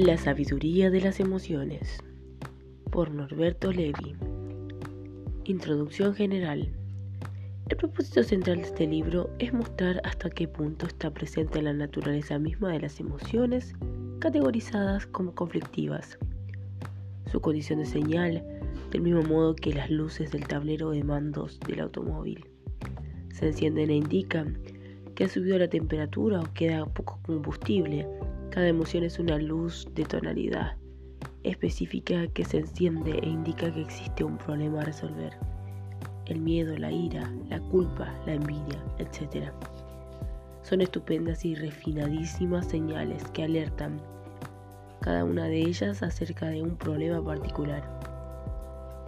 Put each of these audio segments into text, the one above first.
La sabiduría de las emociones por Norberto Levi Introducción general El propósito central de este libro es mostrar hasta qué punto está presente la naturaleza misma de las emociones categorizadas como conflictivas. Su condición de señal, del mismo modo que las luces del tablero de mandos del automóvil. Se encienden e indican que ha subido la temperatura o queda poco combustible cada emoción es una luz de tonalidad específica que se enciende e indica que existe un problema a resolver. El miedo, la ira, la culpa, la envidia, etc. Son estupendas y refinadísimas señales que alertan cada una de ellas acerca de un problema particular.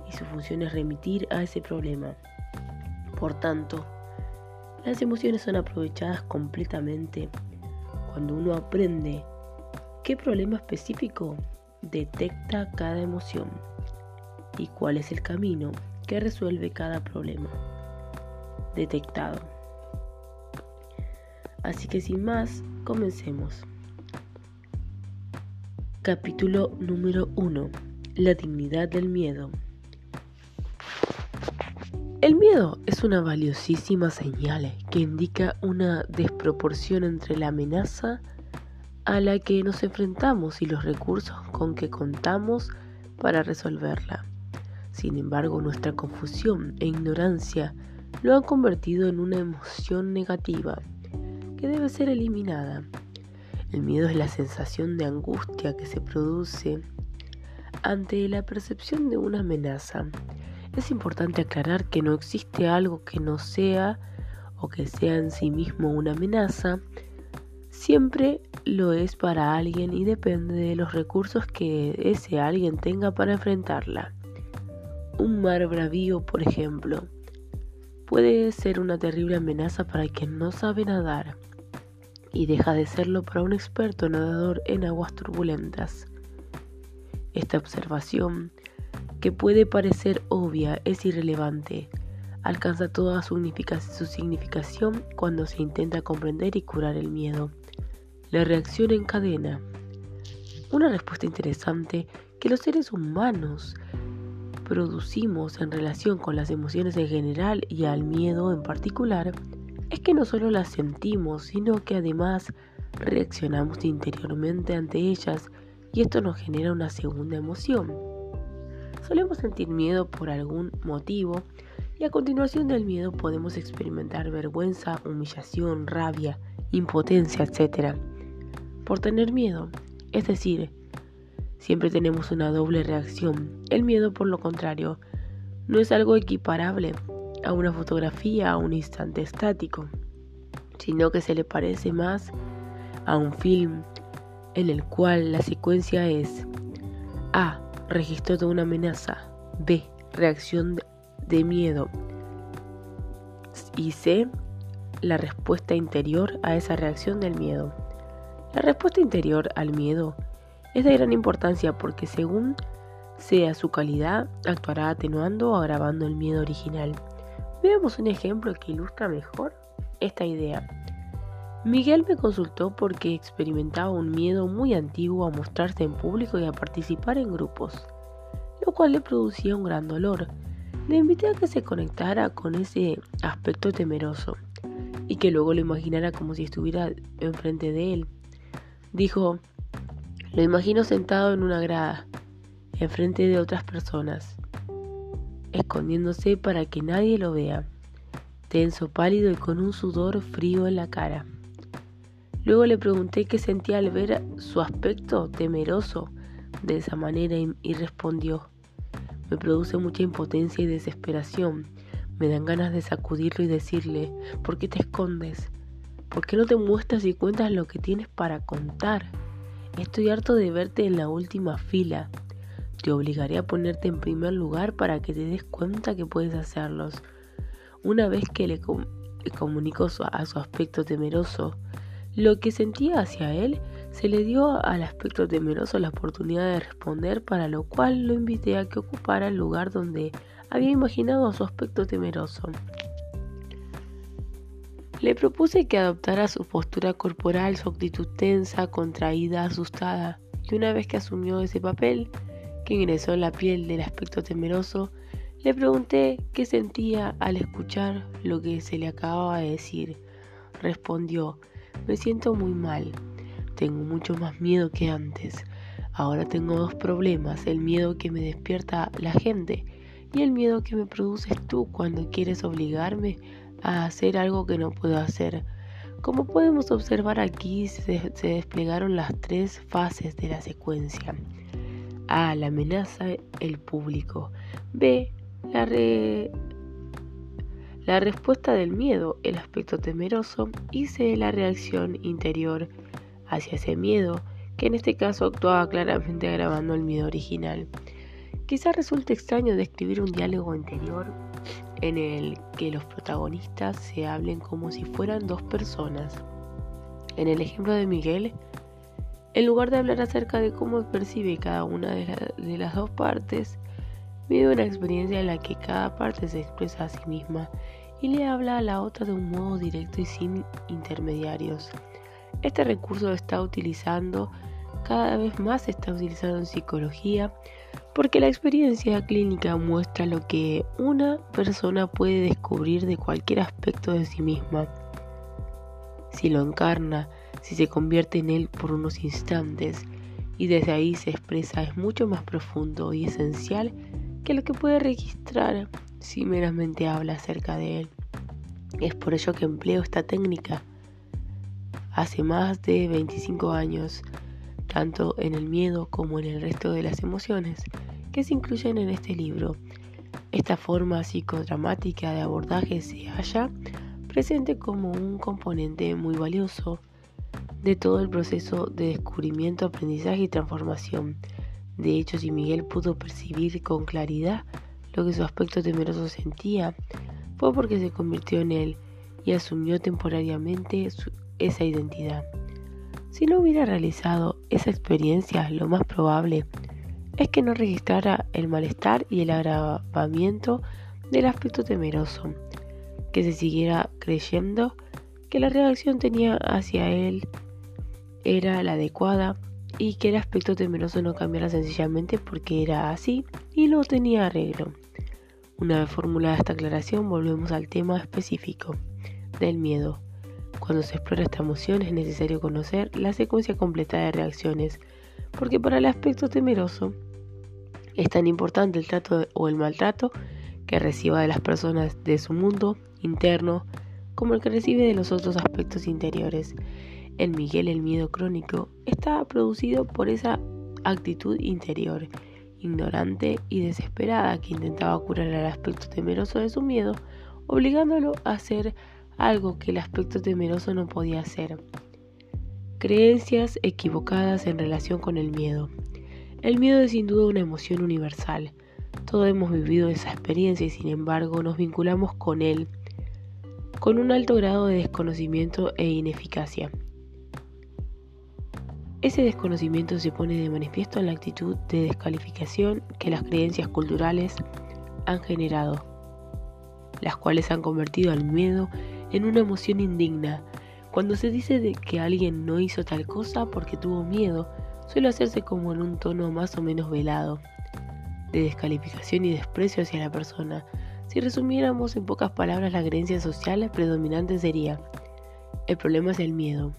Y su función es remitir a ese problema. Por tanto, las emociones son aprovechadas completamente cuando uno aprende qué problema específico detecta cada emoción y cuál es el camino que resuelve cada problema detectado. Así que sin más, comencemos. Capítulo número 1. La dignidad del miedo. El miedo es una valiosísima señal que indica una desproporción entre la amenaza a la que nos enfrentamos y los recursos con que contamos para resolverla. Sin embargo, nuestra confusión e ignorancia lo han convertido en una emoción negativa que debe ser eliminada. El miedo es la sensación de angustia que se produce ante la percepción de una amenaza es importante aclarar que no existe algo que no sea o que sea en sí mismo una amenaza. Siempre lo es para alguien y depende de los recursos que ese alguien tenga para enfrentarla. Un mar bravío, por ejemplo, puede ser una terrible amenaza para quien no sabe nadar y deja de serlo para un experto nadador en aguas turbulentas. Esta observación que puede parecer obvia es irrelevante. Alcanza toda su, significación cuando se intenta comprender y curar el miedo. La reacción en cadena. Una respuesta interesante que los seres humanos producimos en relación con las emociones en general y al miedo en particular es que no solo las sentimos, sino que además reaccionamos interiormente ante ellas y esto nos genera una segunda emoción. Solemos sentir miedo por algún motivo y a continuación del miedo podemos experimentar vergüenza, humillación, rabia, impotencia, etc. Por tener miedo, es decir, siempre tenemos una doble reacción. El miedo, por lo contrario, no es algo equiparable a una fotografía a un instante estático, sino que se le parece más a un film en el cual la secuencia es A registro de una amenaza. B. Reacción de miedo. Y C. La respuesta interior a esa reacción del miedo. La respuesta interior al miedo es de gran importancia porque según sea su calidad, actuará atenuando o agravando el miedo original. Veamos un ejemplo que ilustra mejor esta idea. Miguel me consultó porque experimentaba un miedo muy antiguo a mostrarse en público y a participar en grupos, lo cual le producía un gran dolor. Le invité a que se conectara con ese aspecto temeroso y que luego lo imaginara como si estuviera enfrente de él. Dijo, lo imagino sentado en una grada, enfrente de otras personas, escondiéndose para que nadie lo vea, tenso, pálido y con un sudor frío en la cara. Luego le pregunté qué sentía al ver su aspecto temeroso de esa manera y, respondió, me produce mucha impotencia y desesperación. Me dan ganas de sacudirlo y decirle, ¿por qué te escondes? ¿Por qué no te muestras y cuentas lo que tienes para contar? Estoy harto de verte en la última fila. Te obligaré a ponerte en primer lugar para que te des cuenta que puedes hacerlos. Una vez que le, comunicó a su aspecto temeroso lo que sentía hacia él, se le dio al aspecto temeroso la oportunidad de responder, para lo cual lo invité a que ocupara el lugar donde había imaginado a su aspecto temeroso. Le propuse que adoptara su postura corporal, su actitud tensa, contraída, asustada, y una vez que asumió ese papel, que ingresó en la piel del aspecto temeroso, le pregunté qué sentía al escuchar lo que se le acababa de decir. Respondió, me siento muy mal, tengo mucho más miedo que antes. Ahora tengo dos problemas, el miedo que me despierta la gente y el miedo que me produces tú cuando quieres obligarme a hacer algo que no puedo hacer. Como podemos observar aquí, se, desplegaron las tres fases de la secuencia. A. La amenaza, el público. B. La, la respuesta del miedo, el aspecto temeroso. Y C. La reacción interior hacia ese miedo, que en este caso actuaba claramente agravando el miedo original. Quizá resulte extraño describir un diálogo interior en el que los protagonistas se hablen como si fueran dos personas. En el ejemplo de Miguel, en lugar de hablar acerca de cómo percibe cada una de, las dos partes, vive una experiencia en la que cada parte se expresa a sí misma y le habla a la otra de un modo directo y sin intermediarios. Este recurso está utilizando, cada vez más está en psicología, porque la experiencia clínica muestra lo que una persona puede descubrir de cualquier aspecto de sí misma. Si lo encarna, si se convierte en él por unos instantes y desde ahí se expresa, es mucho más profundo y esencial que lo que puede registrar si meramente habla acerca de él. Es por ello que empleo esta técnica hace más de 25 años, tanto en el miedo como en el resto de las emociones que se incluyen en este libro. Esta forma psicodramática de abordaje se halla presente como un componente muy valioso de todo el proceso de descubrimiento, aprendizaje y transformación. De hecho, si Miguel pudo percibir con claridad lo que su aspecto temeroso sentía, fue porque se convirtió en él y asumió temporariamente esa identidad. Si no hubiera realizado esa experiencia, lo más probable es que no registrara el malestar y el agravamiento del aspecto temeroso, que se siguiera creyendo que la reacción tenía hacia él era la adecuada y que el aspecto temeroso no cambiara sencillamente porque era así y no tenía arreglo. Una vez formulada esta aclaración, volvemos al tema específico del miedo. Cuando se explora esta emoción es necesario conocer la secuencia completa de reacciones, porque para el aspecto temeroso es tan importante el trato o el maltrato que reciba de las personas de su mundo interno como el que recibe de los otros aspectos interiores. En Miguel el miedo crónico está producido por esa actitud interior, ignorante y desesperada que intentaba curar al aspecto temeroso de su miedo, obligándolo a hacer algo que el aspecto temeroso no podía hacer. Creencias equivocadas en relación con el miedo. El miedo es sin duda una emoción universal. Todos hemos vivido esa experiencia y sin embargo nos vinculamos con él con un alto grado de desconocimiento e ineficacia. Ese desconocimiento se pone de manifiesto en la actitud de descalificación que las creencias culturales han generado, las cuales han convertido al miedo en una emoción indigna. Cuando se dice que alguien no hizo tal cosa porque tuvo miedo, suele hacerse como en un tono más o menos velado, de descalificación y desprecio hacia la persona. Si resumiéramos en pocas palabras la creencia social predominante sería, el problema es el miedo.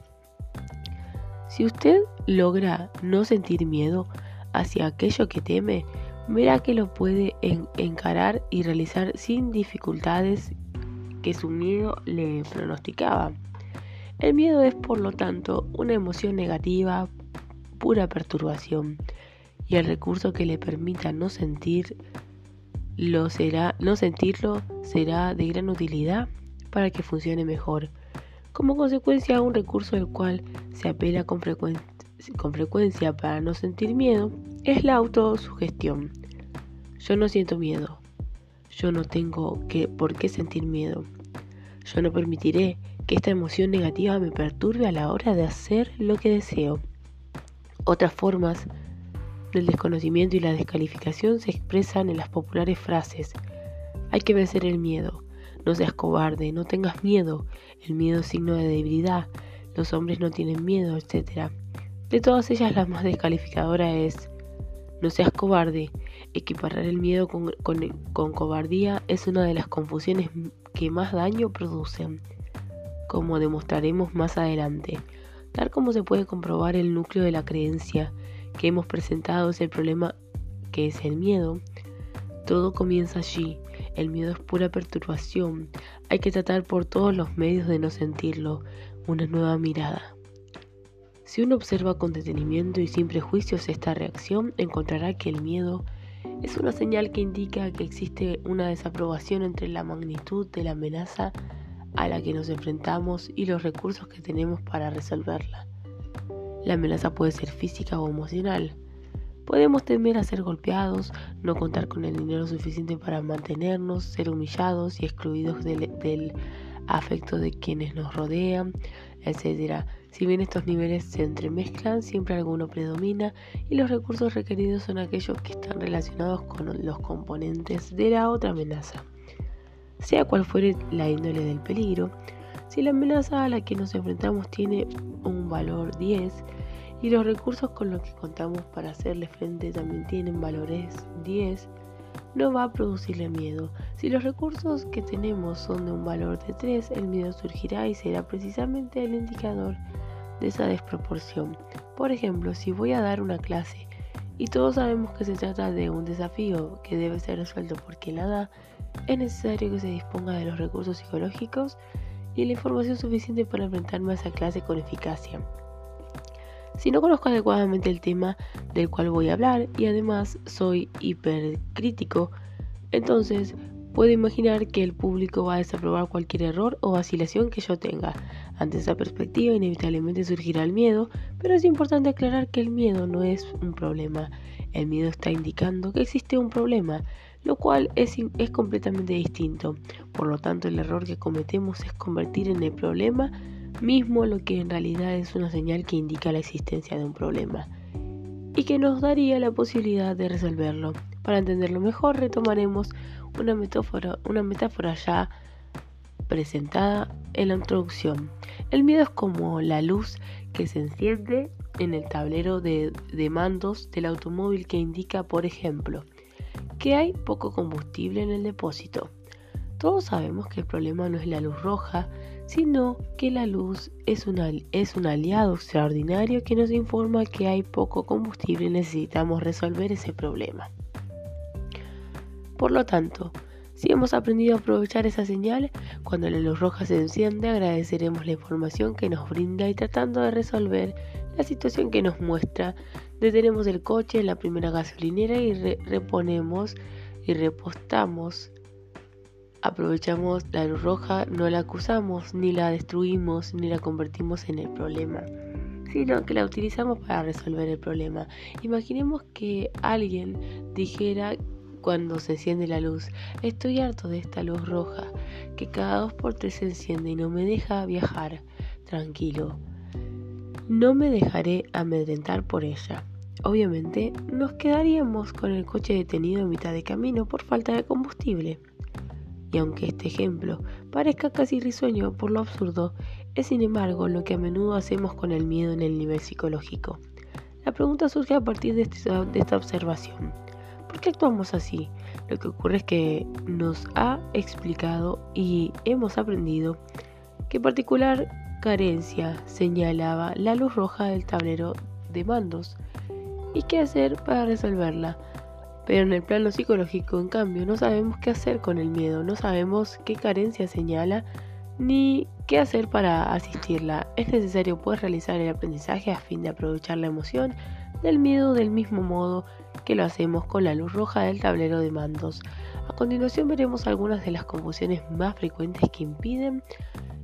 Si usted logra no sentir miedo hacia aquello que teme, verá que lo puede encarar y realizar sin dificultades que su miedo le pronosticaba. El miedo es, por lo tanto, una emoción negativa, pura perturbación y el recurso que le permita no sentir será, no sentirlo será de gran utilidad para que funcione mejor. Como consecuencia, un recurso al cual se apela con, con frecuencia para no sentir miedo es la autosugestión. Yo no siento miedo. Yo no tengo que, por qué sentir miedo. Yo no permitiré que esta emoción negativa me perturbe a la hora de hacer lo que deseo. Otras formas del desconocimiento y la descalificación se expresan en las populares frases. Hay que vencer el miedo. No seas cobarde, no tengas miedo. El miedo es signo de debilidad. Los hombres no tienen miedo, etc. De todas ellas, la más descalificadora es no seas cobarde. Equiparar el miedo con, cobardía es una de las confusiones que más daño producen, como demostraremos más adelante. Tal como se puede comprobar el núcleo de la creencia que hemos presentado es el problema que es el miedo. Todo comienza allí. El miedo es pura perturbación. Hay que tratar por todos los medios de no sentirlo. Una nueva mirada. Si uno observa con detenimiento y sin prejuicios esta reacción, encontrará que el miedo es una señal que indica que existe una desaprobación entre la magnitud de la amenaza a la que nos enfrentamos y los recursos que tenemos para resolverla. La amenaza puede ser física o emocional. Podemos temer a ser golpeados, no contar con el dinero suficiente para mantenernos, ser humillados y excluidos del, del afecto de quienes nos rodean, etc. Si bien estos niveles se entremezclan, siempre alguno predomina y los recursos requeridos son aquellos que están relacionados con los componentes de la otra amenaza. Sea cual fuere la índole del peligro, si la amenaza a la que nos enfrentamos tiene un valor 10 y los recursos con los que contamos para hacerle frente también tienen valores 10, no va a producirle miedo. Si los recursos que tenemos son de un valor de 3, el miedo surgirá y será precisamente el indicador de esa desproporción. Por ejemplo, si voy a dar una clase y todos sabemos que se trata de un desafío que debe ser resuelto porque la da, es necesario que se disponga de los recursos psicológicos y la información suficiente para enfrentarme a esa clase con eficacia. Si no conozco adecuadamente el tema del cual voy a hablar y además soy hipercrítico, entonces puedo imaginar que el público va a desaprobar cualquier error o vacilación que yo tenga. Ante esa perspectiva inevitablemente surgirá el miedo, pero es importante aclarar que el miedo no es un problema. El miedo está indicando que existe un problema, lo cual es, es completamente distinto. Por lo tanto, el error que cometemos es convertir en el problema mismo lo que en realidad es una señal que indica la existencia de un problema y que nos daría la posibilidad de resolverlo. Para entenderlo mejor, retomaremos una metáfora ya presentada en la introducción. El miedo es como la luz que se enciende en el tablero de, de mandos del automóvil que indica, por ejemplo, que hay poco combustible en el depósito. Todos sabemos que el problema no es la luz roja, sino que la luz es, es un aliado extraordinario que nos informa que hay poco combustible y necesitamos resolver ese problema. Por lo tanto, si hemos aprendido a aprovechar esa señal, cuando la luz roja se enciende agradeceremos la información que nos brinda y tratando de resolver la situación que nos muestra, detenemos el coche en la primera gasolinera y reponemos y repostamos. Aprovechamos la luz roja, no la acusamos, ni la destruimos, ni la convertimos en el problema, sino que la utilizamos para resolver el problema. Imaginemos que alguien dijera cuando se enciende la luz, estoy harto de esta luz roja, que cada dos por tres se enciende y no me deja viajar tranquilo. No me dejaré amedrentar por ella. Obviamente nos quedaríamos con el coche detenido en mitad de camino por falta de combustible. Y aunque este ejemplo parezca casi risueño por lo absurdo, es sin embargo lo que a menudo hacemos con el miedo en el nivel psicológico. La pregunta surge a partir de, este, esta observación. ¿Por qué actuamos así? Lo que ocurre es que nos ha explicado y hemos aprendido que particular carencia señalaba la luz roja del tablero de mandos y qué hacer para resolverla. Pero en el plano psicológico, en cambio, no sabemos qué hacer con el miedo, no sabemos qué carencia señala ni qué hacer para asistirla. Es necesario pues realizar el aprendizaje a fin de aprovechar la emoción del miedo del mismo modo que lo hacemos con la luz roja del tablero de mandos. A continuación veremos algunas de las confusiones más frecuentes que impiden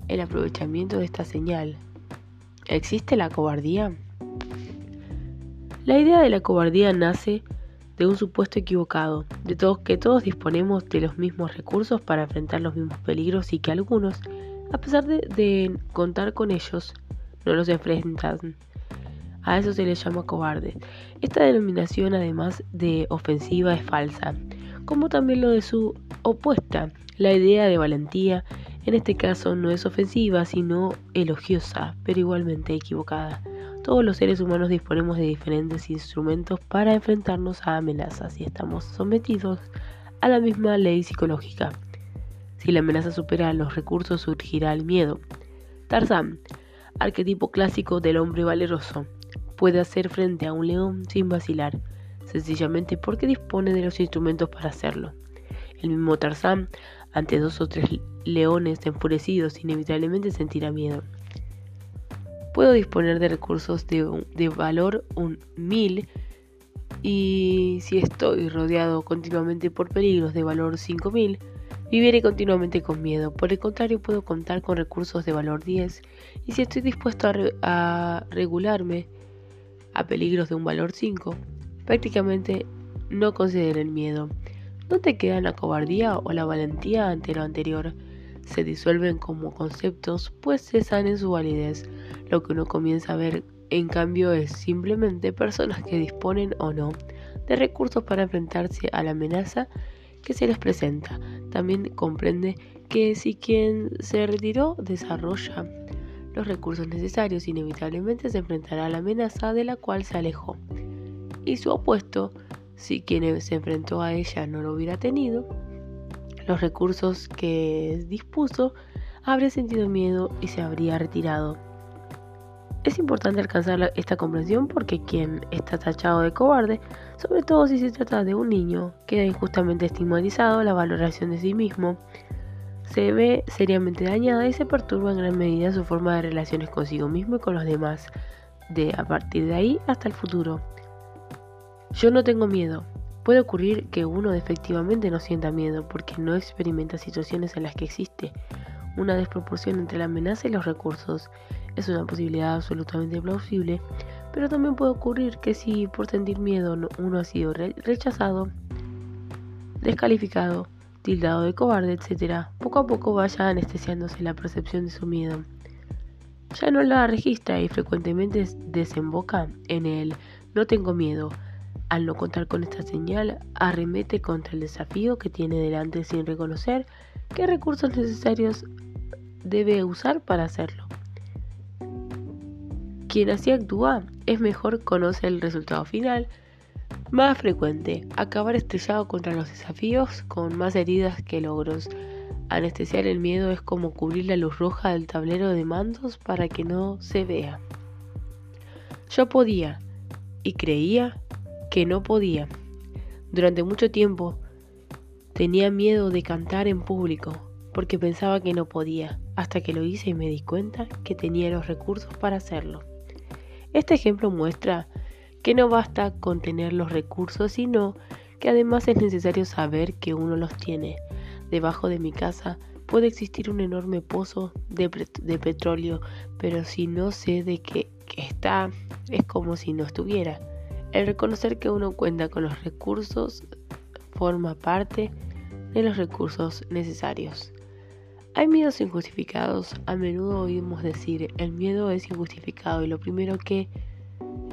el aprovechamiento de esta señal. ¿Existe la cobardía? La idea de la cobardía nace de un supuesto equivocado, de todos que todos disponemos de los mismos recursos para enfrentar los mismos peligros y que algunos, a pesar de, contar con ellos, no los enfrentan. A eso se les llama cobardes. Esta denominación, además de ofensiva, es falsa, como también lo de su opuesta, la idea de valentía, en este caso no es ofensiva, sino elogiosa, pero igualmente equivocada. Todos los seres humanos disponemos de diferentes instrumentos para enfrentarnos a amenazas y estamos sometidos a la misma ley psicológica. Si la amenaza supera los recursos, surgirá el miedo. Tarzán, arquetipo clásico del hombre valeroso, puede hacer frente a un león sin vacilar, sencillamente porque dispone de los instrumentos para hacerlo. El mismo Tarzán, ante dos o tres leones enfurecidos, inevitablemente sentirá miedo. Puedo disponer de recursos de, valor un mil y si estoy rodeado continuamente por peligros de valor 5000, viviré continuamente con miedo. Por el contrario, puedo contar con recursos de valor 10 y si estoy dispuesto a, regularme a peligros de un valor 5, prácticamente no el miedo. ¿No te queda la cobardía o la valentía ante lo anterior? Se disuelven como conceptos, pues cesan en su validez. Lo que uno comienza a ver, en cambio, es simplemente personas que disponen o no de recursos para enfrentarse a la amenaza que se les presenta. También comprende que si quien se retiró desarrolla los recursos necesarios, inevitablemente se enfrentará a la amenaza de la cual se alejó. Y su opuesto si quien se enfrentó a ella no lo hubiera tenido, los recursos que dispuso, habría sentido miedo y se habría retirado. Es importante alcanzar esta comprensión porque quien está tachado de cobarde, sobre todo si se trata de un niño, queda injustamente estigmatizado, la valoración de sí mismo se ve seriamente dañada y se perturba en gran medida su forma de relaciones consigo mismo y con los demás, de a partir de ahí hasta el futuro. Yo no tengo miedo. Puede ocurrir que uno efectivamente no sienta miedo porque no experimenta situaciones en las que existe una desproporción entre la amenaza y los recursos. Es una posibilidad absolutamente plausible, pero también puede ocurrir que si por sentir miedo uno ha sido rechazado, descalificado, tildado de cobarde, etc., poco a poco vaya anestesiándose la percepción de su miedo. Ya no la registra y frecuentemente desemboca en el no tengo miedo, al no contar con esta señal, arremete contra el desafío que tiene delante sin reconocer qué recursos necesarios debe usar para hacerlo. Quien así actúa es mejor conoce el resultado final, más frecuente, acabar estrellado contra los desafíos con más heridas que logros. Anestesiar el miedo es como cubrir la luz roja del tablero de mandos para que no se vea. Yo podía y creía que no podía. Durante mucho tiempo tenía miedo de cantar en público porque pensaba que no podía, hasta que lo hice y me di cuenta que tenía los recursos para hacerlo. Este ejemplo muestra que no basta con tener los recursos, sino que además es necesario saber que uno los tiene. Debajo de mi casa puede existir un enorme pozo de, petróleo, pero si no sé de qué está, es como si no estuviera. El reconocer que uno cuenta con los recursos forma parte de los recursos necesarios. Hay miedos injustificados. A menudo oímos decir el miedo es injustificado y lo primero que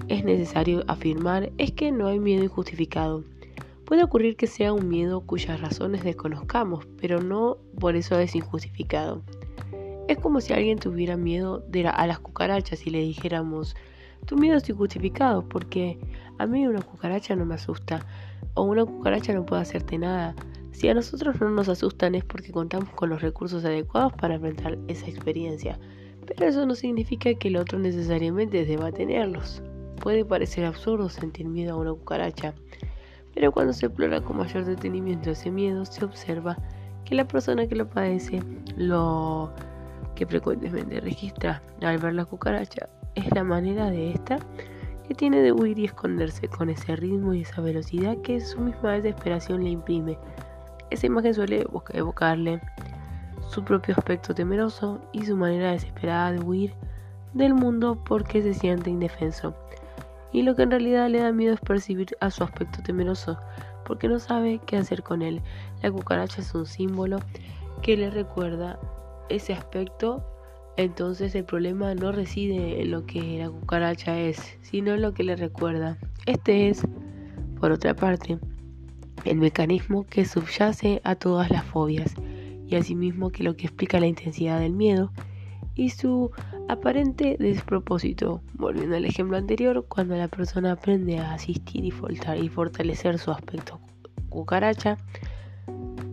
es necesario afirmar es que no hay miedo injustificado. Puede ocurrir que sea un miedo cuyas razones desconozcamos, pero no por eso es injustificado. Es como si alguien tuviera miedo de a las cucarachas y le dijéramos tu miedo es injustificado porque a mí una cucaracha no me asusta o una cucaracha no puede hacerte nada. Si a nosotros no nos asustan es porque contamos con los recursos adecuados para enfrentar esa experiencia. Pero eso no significa que el otro necesariamente deba tenerlos. Puede parecer absurdo sentir miedo a una cucaracha, pero cuando se explora con mayor detenimiento ese miedo, se observa que la persona que lo padece, lo que frecuentemente registra al ver la cucaracha, es la manera de esta que tiene de huir y esconderse con ese ritmo y esa velocidad que su misma desesperación le imprime. Esa imagen suele evocarle su propio aspecto temeroso y su manera desesperada de huir del mundo porque se siente indefenso. Y lo que en realidad le da miedo es percibir a su aspecto temeroso, porque no sabe qué hacer con él. La cucaracha es un símbolo que le recuerda ese aspecto entonces el problema no reside en lo que la cucaracha es, sino en lo que le recuerda. Este es, por otra parte, el mecanismo que subyace a todas las fobias y asimismo que lo que explica la intensidad del miedo y su aparente despropósito. Volviendo al ejemplo anterior, cuando la persona aprende a asistir y fortalecer su aspecto cucaracha,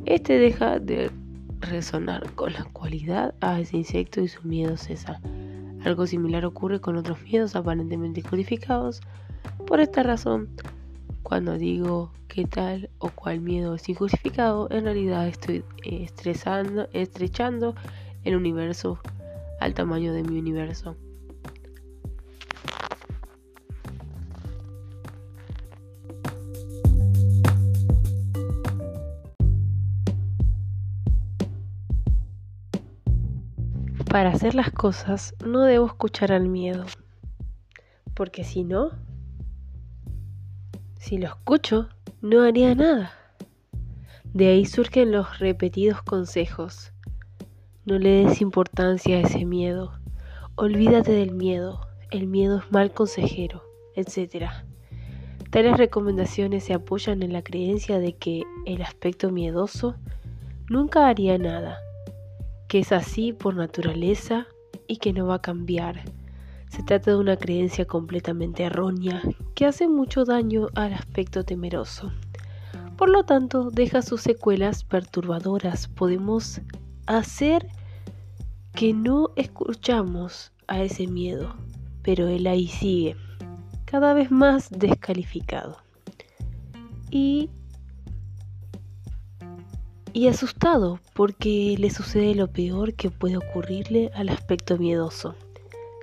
este deja de resonar con la cualidad a ese insecto y su miedo cesa. Algo similar ocurre con otros miedos aparentemente codificados. Por esta razón, cuando digo que tal o cual miedo es injustificado, en realidad estoy estresando, estrechando el universo al tamaño de mi universo. Para hacer las cosas no debo escuchar al miedo, porque si no, si lo escucho, no haría nada. De ahí surgen los repetidos consejos. No le des importancia a ese miedo. Olvídate del miedo. El miedo es mal consejero, etc. Tales recomendaciones se apoyan en la creencia de que el aspecto miedoso nunca haría nada que es así por naturaleza y que no va a cambiar. Se trata de una creencia completamente errónea que hace mucho daño al aspecto temeroso. Por lo tanto, deja sus secuelas perturbadoras. Podemos hacer que no escuchamos a ese miedo, pero él ahí sigue, cada vez más descalificado. Y y asustado porque le sucede lo peor que puede ocurrirle al aspecto miedoso,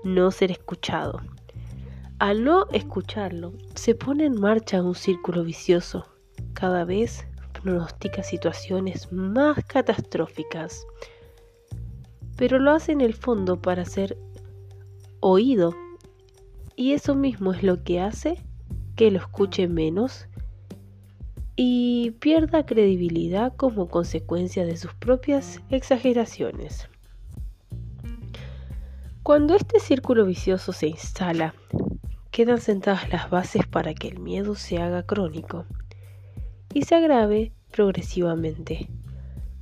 no ser escuchado. Al no escucharlo, se pone en marcha un círculo vicioso. Cada vez pronostica situaciones más catastróficas, pero lo hace en el fondo para ser oído. Y eso mismo es lo que hace que lo escuche menos y pierda credibilidad como consecuencia de sus propias exageraciones. Cuando este círculo vicioso se instala, quedan sentadas las bases para que el miedo se haga crónico y se agrave progresivamente.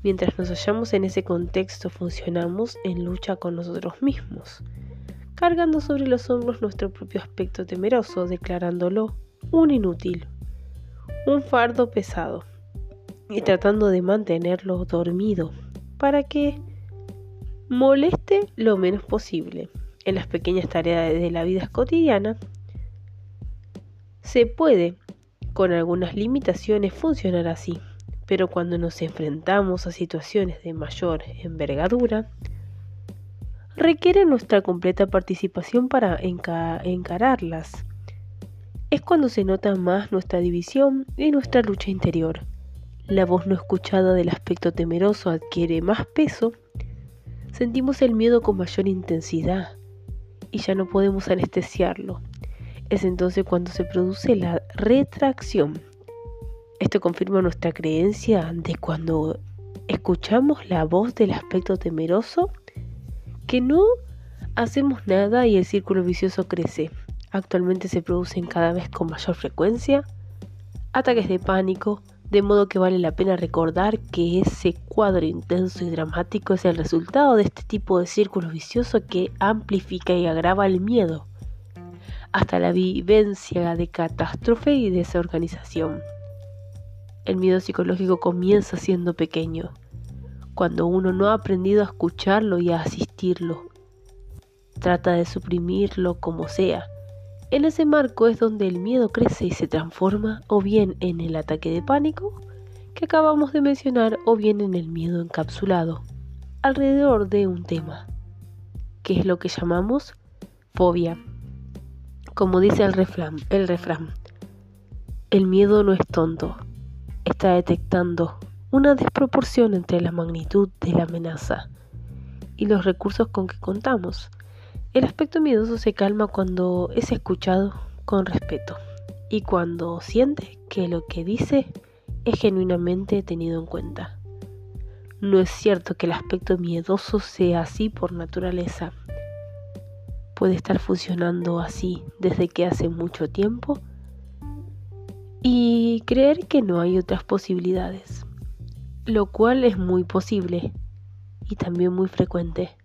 Mientras nos hallamos en ese contexto, funcionamos en lucha con nosotros mismos, cargando sobre los hombros nuestro propio aspecto temeroso, declarándolo un inútil, un fardo pesado y tratando de mantenerlo dormido para que moleste lo menos posible. En las pequeñas tareas de la vida cotidiana se puede, con algunas limitaciones, funcionar así, pero cuando nos enfrentamos a situaciones de mayor envergadura, requiere nuestra completa participación para encararlas es cuando se nota más nuestra división y nuestra lucha interior. La voz no escuchada del aspecto temeroso adquiere más peso, sentimos el miedo con mayor intensidad y ya no podemos anestesiarlo. Es entonces cuando se produce la retracción. Esto confirma nuestra creencia de cuando escuchamos la voz del aspecto temeroso, que no hacemos nada y el círculo vicioso crece actualmente se producen cada vez con mayor frecuencia ataques de pánico, de modo que vale la pena recordar que ese cuadro intenso y dramático es el resultado de este tipo de círculo vicioso que amplifica y agrava el miedo, hasta la vivencia de catástrofe y desorganización. El miedo psicológico comienza siendo pequeño, cuando uno no ha aprendido a escucharlo y a asistirlo. Trata de suprimirlo como sea, en ese marco es donde el miedo crece y se transforma o bien en el ataque de pánico que acabamos de mencionar o bien en el miedo encapsulado alrededor de un tema, que es lo que llamamos fobia. Como dice el refrán, el refrán, el miedo no es tonto, está detectando una desproporción entre la magnitud de la amenaza y los recursos con que contamos. El aspecto miedoso se calma cuando es escuchado con respeto y cuando siente que lo que dice es genuinamente tenido en cuenta. No es cierto que el aspecto miedoso sea así por naturaleza. Puede estar funcionando así desde que hace mucho tiempo y creer que no hay otras posibilidades, lo cual es muy posible y también muy frecuente.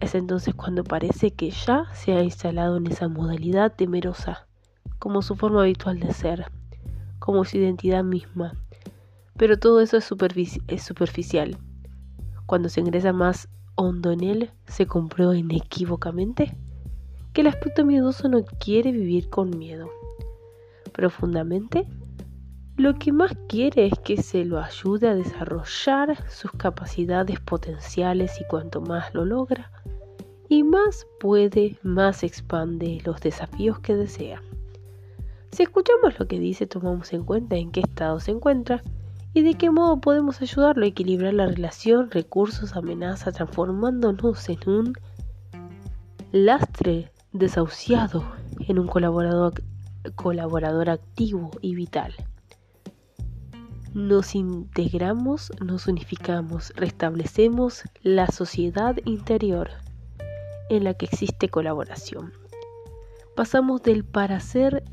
Es entonces cuando parece que ya se ha instalado en esa modalidad temerosa, como su forma habitual de ser, como su identidad misma. Pero todo eso es, superficial. Cuando se ingresa más hondo en él, se comprueba inequívocamente que el aspecto miedoso no quiere vivir con miedo. Profundamente, lo que más quiere es que se lo ayude a desarrollar sus capacidades potenciales y cuanto más lo logra, y más puede, más expande los desafíos que desea. Si escuchamos lo que dice, tomamos en cuenta en qué estado se encuentra y de qué modo podemos ayudarlo a equilibrar la relación, recursos, amenaza, transformándonos en un lastre desahuciado en un colaborador, activo y vital. Nos integramos, nos unificamos, restablecemos la sociedad interior en la que existe colaboración. Pasamos del para ser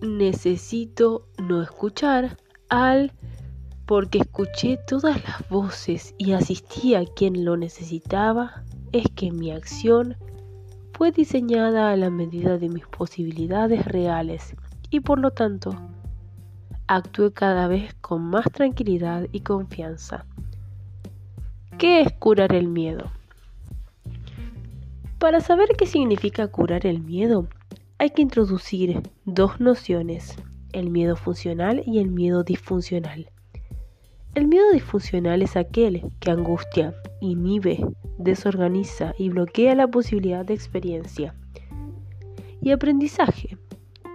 necesito no escuchar al porque escuché todas las voces y asistí a quien lo necesitaba, es que mi acción fue diseñada a la medida de mis posibilidades reales y por lo tanto actué cada vez con más tranquilidad y confianza. ¿Qué es curar el miedo? Para saber qué significa curar el miedo, hay que introducir dos nociones el miedo funcional y el miedo disfuncional. El miedo disfuncional es aquel que angustia, inhibe, desorganiza y bloquea la posibilidad de experiencia y aprendizaje.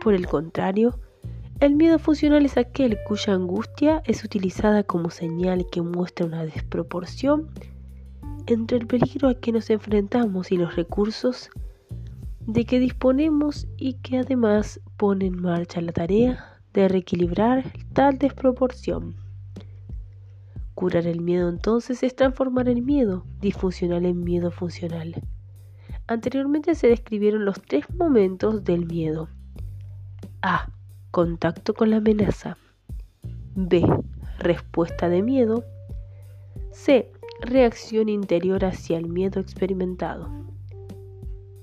Por el contrario, el miedo funcional es aquel cuya angustia es utilizada como señal que muestra una desproporción entre el peligro a que nos enfrentamos y los recursos de que disponemos y que además pone en marcha la tarea de reequilibrar tal desproporción. Curar el miedo entonces es transformar el miedo disfuncional en miedo funcional. Anteriormente se describieron los tres momentos del miedo. A. Contacto con la amenaza. B. Respuesta de miedo. C. Reacción interior hacia el miedo experimentado.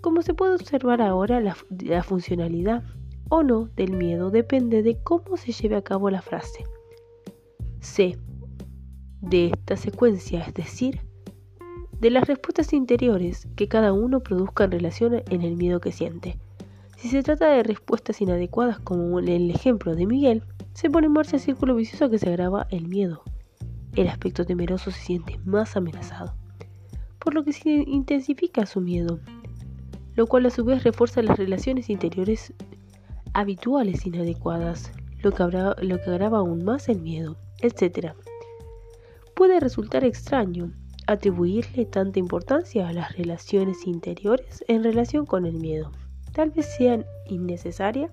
Como se puede observar ahora, la, la funcionalidad o no del miedo depende de cómo se lleve a cabo la frase. C. De esta secuencia, es decir, de las respuestas interiores que cada uno produzca en relación en el miedo que siente. Si se trata de respuestas inadecuadas, como en el ejemplo de Miguel, se pone en marcha el círculo vicioso que se agrava el miedo. El aspecto temeroso se siente más amenazado, por lo que se intensifica su miedo lo cual a su vez refuerza las relaciones interiores habituales inadecuadas, lo que, lo que agrava aún más el miedo, etc. Puede resultar extraño atribuirle tanta importancia a las relaciones interiores en relación con el miedo. Tal vez sea innecesaria.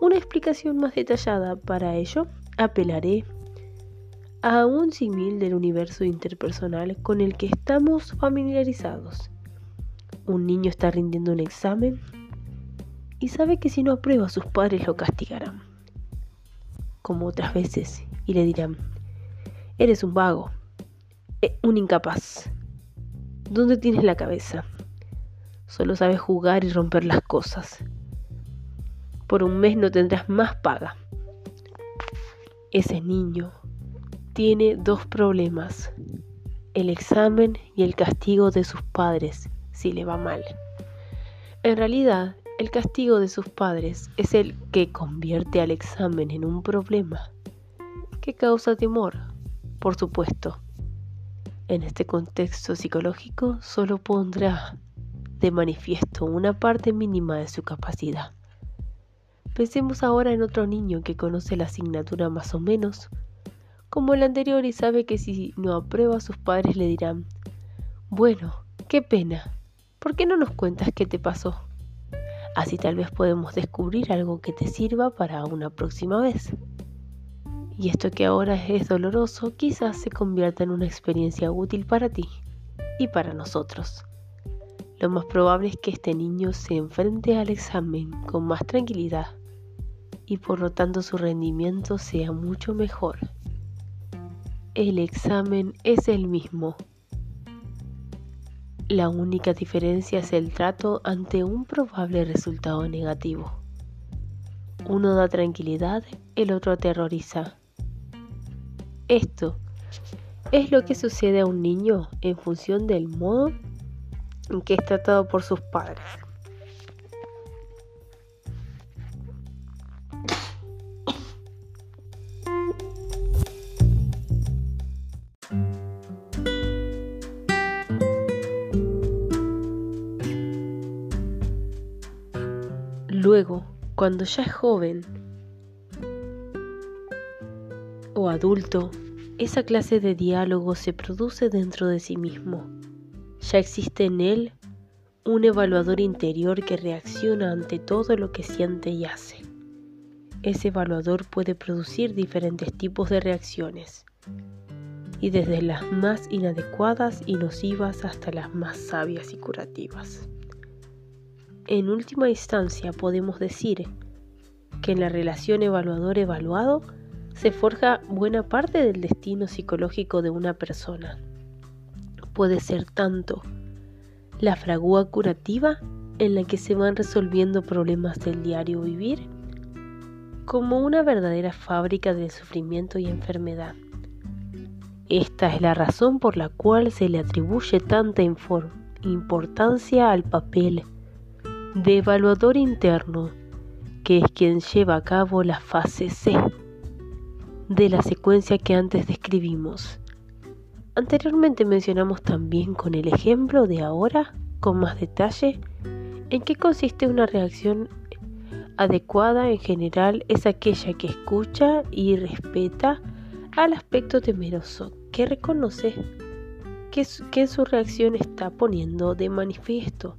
Una explicación más detallada para ello apelaré a un símil del universo interpersonal con el que estamos familiarizados un niño está rindiendo un examen y sabe que si no aprueba sus padres lo castigarán, como otras veces, y le dirán, eres un vago, eh, un incapaz, ¿dónde tienes la cabeza? Solo sabes jugar y romper las cosas. Por un mes no tendrás más paga. Ese niño tiene dos problemas, el examen y el castigo de sus padres si le va mal. En realidad, el castigo de sus padres es el que convierte al examen en un problema que causa temor, por supuesto. En este contexto psicológico solo pondrá de manifiesto una parte mínima de su capacidad. Pensemos ahora en otro niño que conoce la asignatura más o menos, como el anterior y sabe que si no aprueba sus padres le dirán, bueno, qué pena, ¿por qué no nos cuentas qué te pasó? Así tal vez podemos descubrir algo que te sirva para una próxima vez. Y esto que ahora es doloroso quizás se convierta en una experiencia útil para ti y para nosotros. Lo más probable es que este niño se enfrente al examen con más tranquilidad y por lo tanto su rendimiento sea mucho mejor. El examen es el mismo La única diferencia es el trato ante un probable resultado negativo. Uno da tranquilidad, el otro aterroriza. Esto es lo que sucede a un niño en función del modo en que es tratado por sus padres. Luego, cuando ya es joven o adulto, esa clase de diálogo se produce dentro de sí mismo. Ya existe en él un evaluador interior que reacciona ante todo lo que siente y hace. Ese evaluador puede producir diferentes tipos de reacciones, y desde las más inadecuadas y nocivas hasta las más sabias y curativas. En última instancia podemos decir que en la relación evaluador-evaluado se forja buena parte del destino psicológico de una persona. Puede ser tanto la fragua curativa en la que se van resolviendo problemas del diario vivir, como una verdadera fábrica del sufrimiento y enfermedad. Esta es la razón por la cual se le atribuye tanta importancia al papel de evaluador interno, que es quien lleva a cabo la fase C de la secuencia que antes describimos. Anteriormente mencionamos también con el ejemplo de ahora, con más detalle, en qué consiste una reacción adecuada en general es aquella que escucha y respeta al aspecto temeroso, que reconoce que, que su reacción está poniendo de manifiesto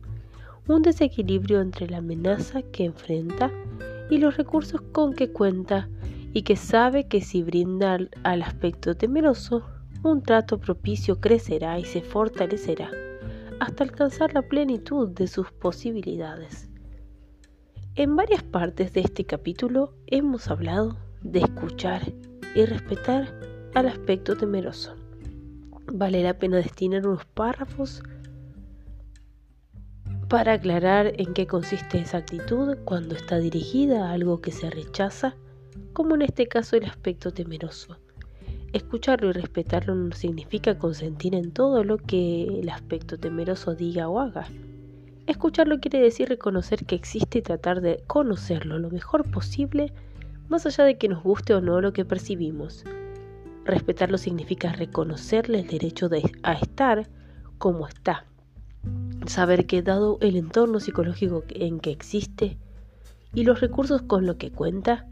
un desequilibrio entre la amenaza que enfrenta y los recursos con que cuenta y que sabe que si brinda al aspecto temeroso, un trato propicio crecerá y se fortalecerá hasta alcanzar la plenitud de sus posibilidades. En varias partes de este capítulo hemos hablado de escuchar y respetar al aspecto temeroso. Vale la pena destinar unos párrafos para aclarar en qué consiste esa actitud cuando está dirigida a algo que se rechaza, como en este caso el aspecto temeroso. Escucharlo y respetarlo no significa consentir en todo lo que el aspecto temeroso diga o haga. Escucharlo quiere decir reconocer que existe y tratar de conocerlo lo mejor posible, más allá de que nos guste o no lo que percibimos. Respetarlo significa reconocerle el derecho de, a estar como está, saber que dado el entorno psicológico en que existe y los recursos con los que cuenta,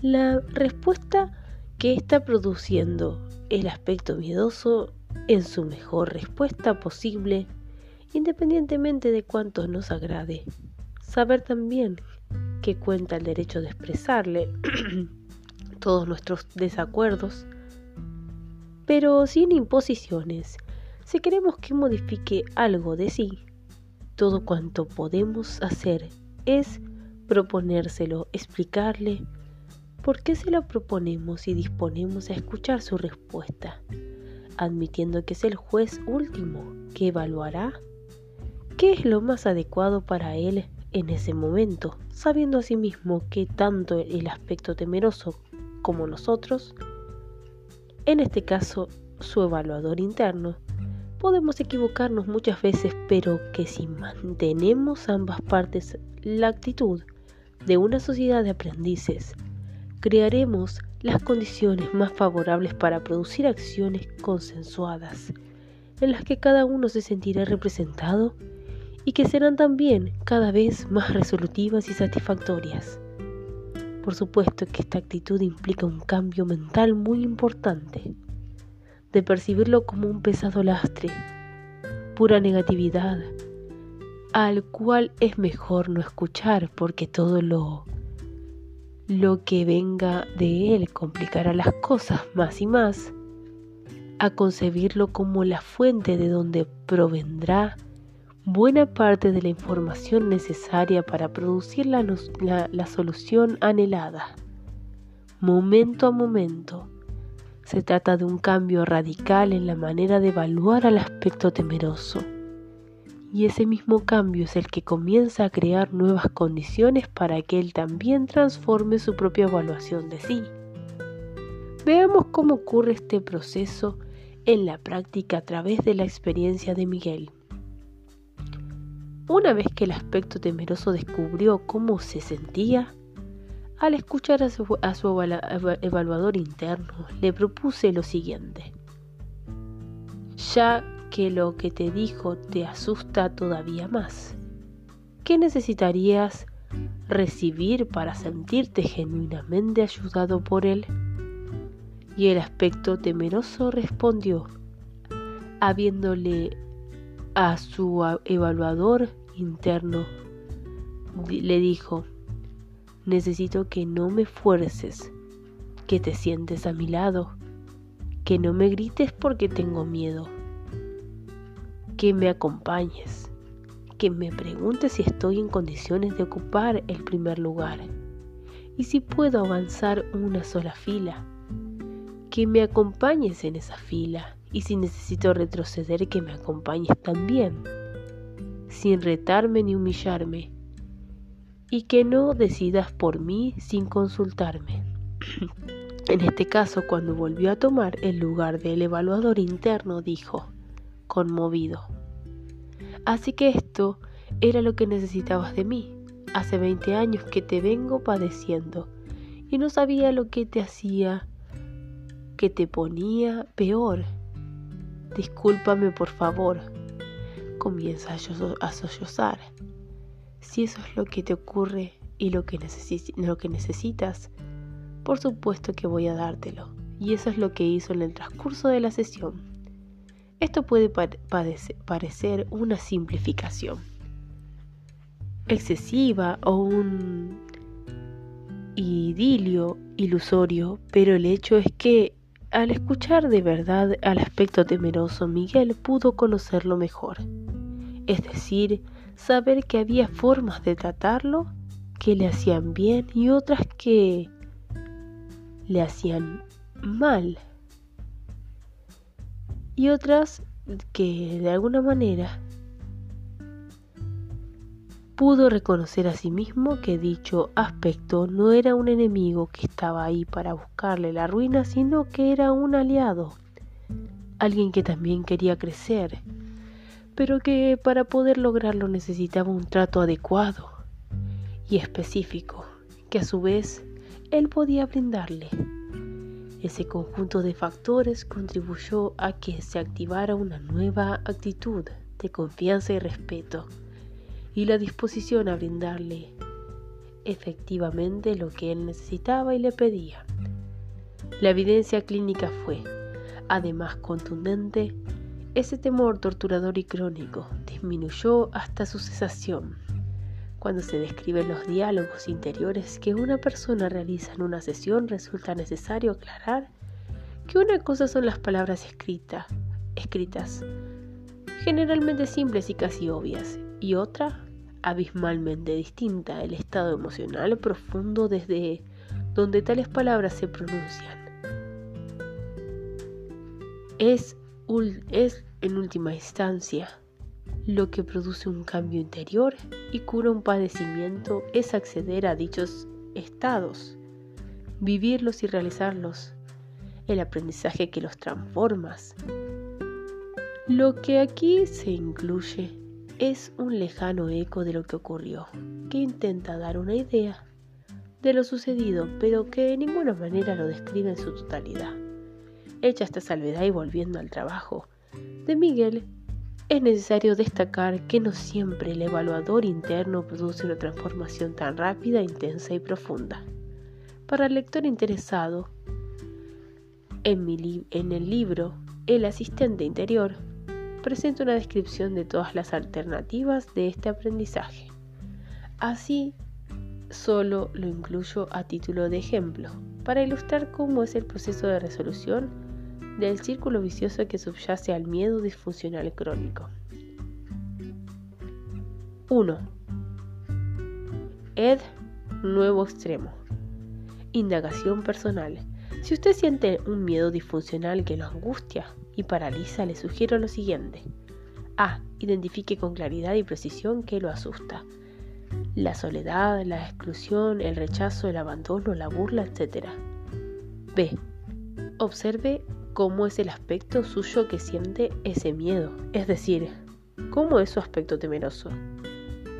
la respuesta que está produciendo el aspecto miedoso en su mejor respuesta posible, independientemente de cuánto nos agrade. Saber también que cuenta el derecho de expresarle todos nuestros desacuerdos, pero sin imposiciones si queremos que modifique algo de sí, todo cuanto podemos hacer es proponérselo, explicarle por qué se lo proponemos y disponemos a escuchar su respuesta, admitiendo que es el juez último que evaluará qué es lo más adecuado para él en ese momento, sabiendo asimismo que tanto el aspecto temeroso como nosotros, en este caso su evaluador interno, Podemos equivocarnos muchas veces, pero que si mantenemos ambas partes la actitud de una sociedad de aprendices, crearemos las condiciones más favorables para producir acciones consensuadas, en las que cada uno se sentirá representado y que serán también cada vez más resolutivas y satisfactorias. Por supuesto que esta actitud implica un cambio mental muy importante de percibirlo como un pesado lastre, pura negatividad, al cual es mejor no escuchar porque todo lo lo que venga de él complicará las cosas más y más, a concebirlo como la fuente de donde provendrá buena parte de la información necesaria para producir la, solución anhelada, momento a momento, se trata de un cambio radical en la manera de evaluar al aspecto temeroso. Y ese mismo cambio es el que comienza a crear nuevas condiciones para que él también transforme su propia evaluación de sí. Veamos cómo ocurre este proceso en la práctica a través de la experiencia de Miguel. Una vez que el aspecto temeroso descubrió cómo se sentía, al escuchar a su, evaluador interno, le propuse lo siguiente. Ya que lo que te dijo te asusta todavía más, ¿qué necesitarías recibir para sentirte genuinamente ayudado por él? Y el aspecto temeroso respondió, habiéndole a su evaluador interno, le dijo, necesito que no me fuerces, que te sientes a mi lado, que no me grites porque tengo miedo, que me acompañes, que me preguntes si estoy en condiciones de ocupar el primer lugar y si puedo avanzar una sola fila, que me acompañes en esa fila y si necesito retroceder que me acompañes también, sin retarme ni humillarme, y que no decidas por mí sin consultarme. en este caso, cuando volvió a tomar el lugar del evaluador interno, dijo, conmovido, así que esto era lo que necesitabas de mí. Hace 20 años que te vengo padeciendo y no sabía lo que te hacía, que te ponía peor Discúlpame por favor. Comienza a sollozar. Si eso es lo que te ocurre y lo que, lo que necesitas, por supuesto que voy a dártelo. Y eso es lo que hizo en el transcurso de la sesión. Esto puede parecer una simplificación excesiva o un idilio ilusorio, pero el hecho es que al escuchar de verdad al aspecto temeroso, Miguel pudo conocerlo mejor, es decir, saber que había formas de tratarlo que le hacían bien y otras que le hacían mal y otras que de alguna manera pudo reconocer a sí mismo que dicho aspecto no era un enemigo que estaba ahí para buscarle la ruina, sino que era un aliado, alguien que también quería crecer, pero que para poder lograrlo necesitaba un trato adecuado y específico, que a su vez él podía brindarle. Ese conjunto de factores contribuyó a que se activara una nueva actitud de confianza y respeto y la disposición a brindarle efectivamente lo que él necesitaba y le pedía. La evidencia clínica fue, además contundente, ese temor torturador y crónico disminuyó hasta su cesación. Cuando se describen los diálogos interiores que una persona realiza en una sesión, resulta necesario aclarar que una cosa son las palabras escritas, escritas, generalmente simples y casi obvias, y otra abismalmente distinta el estado emocional profundo desde donde tales palabras se pronuncian. Es, es en última instancia lo que produce un cambio interior y cura un padecimiento es acceder a dichos estados, vivirlos y realizarlos, el aprendizaje que los transformas. Lo que aquí se incluye es un lejano eco de lo que ocurrió, que intenta dar una idea de lo sucedido, pero que de ninguna manera lo describe en su totalidad. Hecha esta salvedad y volviendo al trabajo de Miguel, es necesario destacar que no siempre el evaluador interno produce una transformación tan rápida, intensa y profunda. Para el lector interesado, en, en el libro El asistente interior presenta una descripción de todas las alternativas de este aprendizaje. Así, solo lo incluyo a título de ejemplo, para ilustrar cómo es el proceso de resolución del círculo vicioso que subyace al miedo disfuncional crónico. 1. Ed, nuevo extremo. Indagación personal. Si usted siente un miedo disfuncional que lo angustia, y paraliza, le sugiero lo siguiente. A. Identifique con claridad y precisión qué lo asusta. La soledad, la exclusión, el rechazo, el abandono, la burla, etc. B. Observe cómo es el aspecto suyo que siente ese miedo, es decir, cómo es su aspecto temeroso.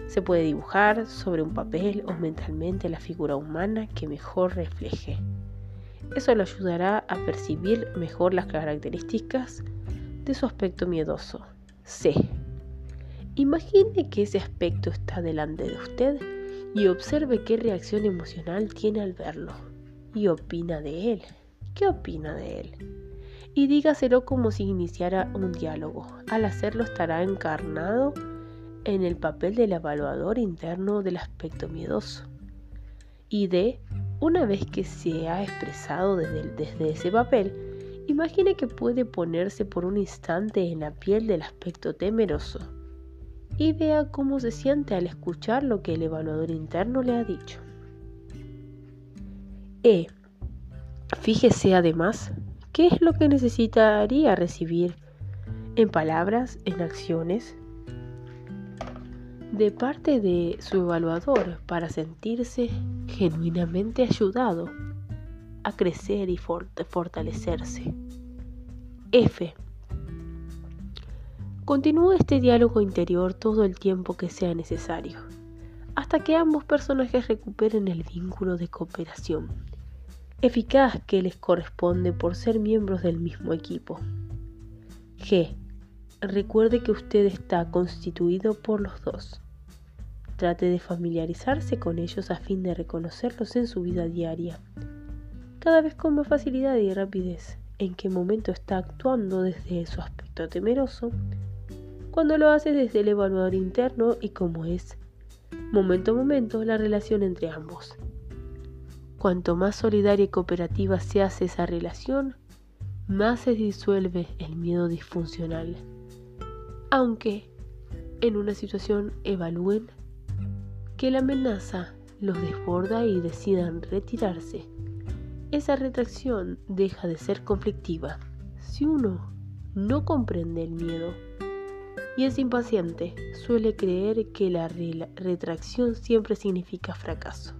Se puede dibujar sobre un papel o mentalmente la figura humana que mejor refleje. Eso le ayudará a percibir mejor las características de su aspecto miedoso. C. Imagine que ese aspecto está delante de usted y observe qué reacción emocional tiene al verlo. Y opina de él. ¿Qué opina de él? Y dígaselo como si iniciara un diálogo. Al hacerlo estará encarnado en el papel del evaluador interno del aspecto miedoso. Y D. Una vez que se ha expresado desde, desde ese papel, imagine que puede ponerse por un instante en la piel del aspecto temeroso y vea cómo se siente al escuchar lo que el evaluador interno le ha dicho. E. Fíjese además qué es lo que necesitaría recibir en palabras, en acciones, de parte de su evaluador para sentirse genuinamente ayudado a crecer y fortalecerse. F. Continúe este diálogo interior todo el tiempo que sea necesario, hasta que ambos personajes recuperen el vínculo de cooperación eficaz que les corresponde por ser miembros del mismo equipo. G. Recuerde que usted está constituido por los dos. Trate de familiarizarse con ellos a fin de reconocerlos en su vida diaria, cada vez con más facilidad y rapidez, en qué momento está actuando desde su aspecto temeroso, cuando lo hace desde el evaluador interno y cómo es, momento a momento, la relación entre ambos. Cuanto más solidaria y cooperativa se hace esa relación, más se disuelve el miedo disfuncional. Aunque en una situación evalúen que la amenaza los desborda y decidan retirarse, esa retracción deja de ser conflictiva. Si uno no comprende el miedo y es impaciente, suele creer que la retracción siempre significa fracaso.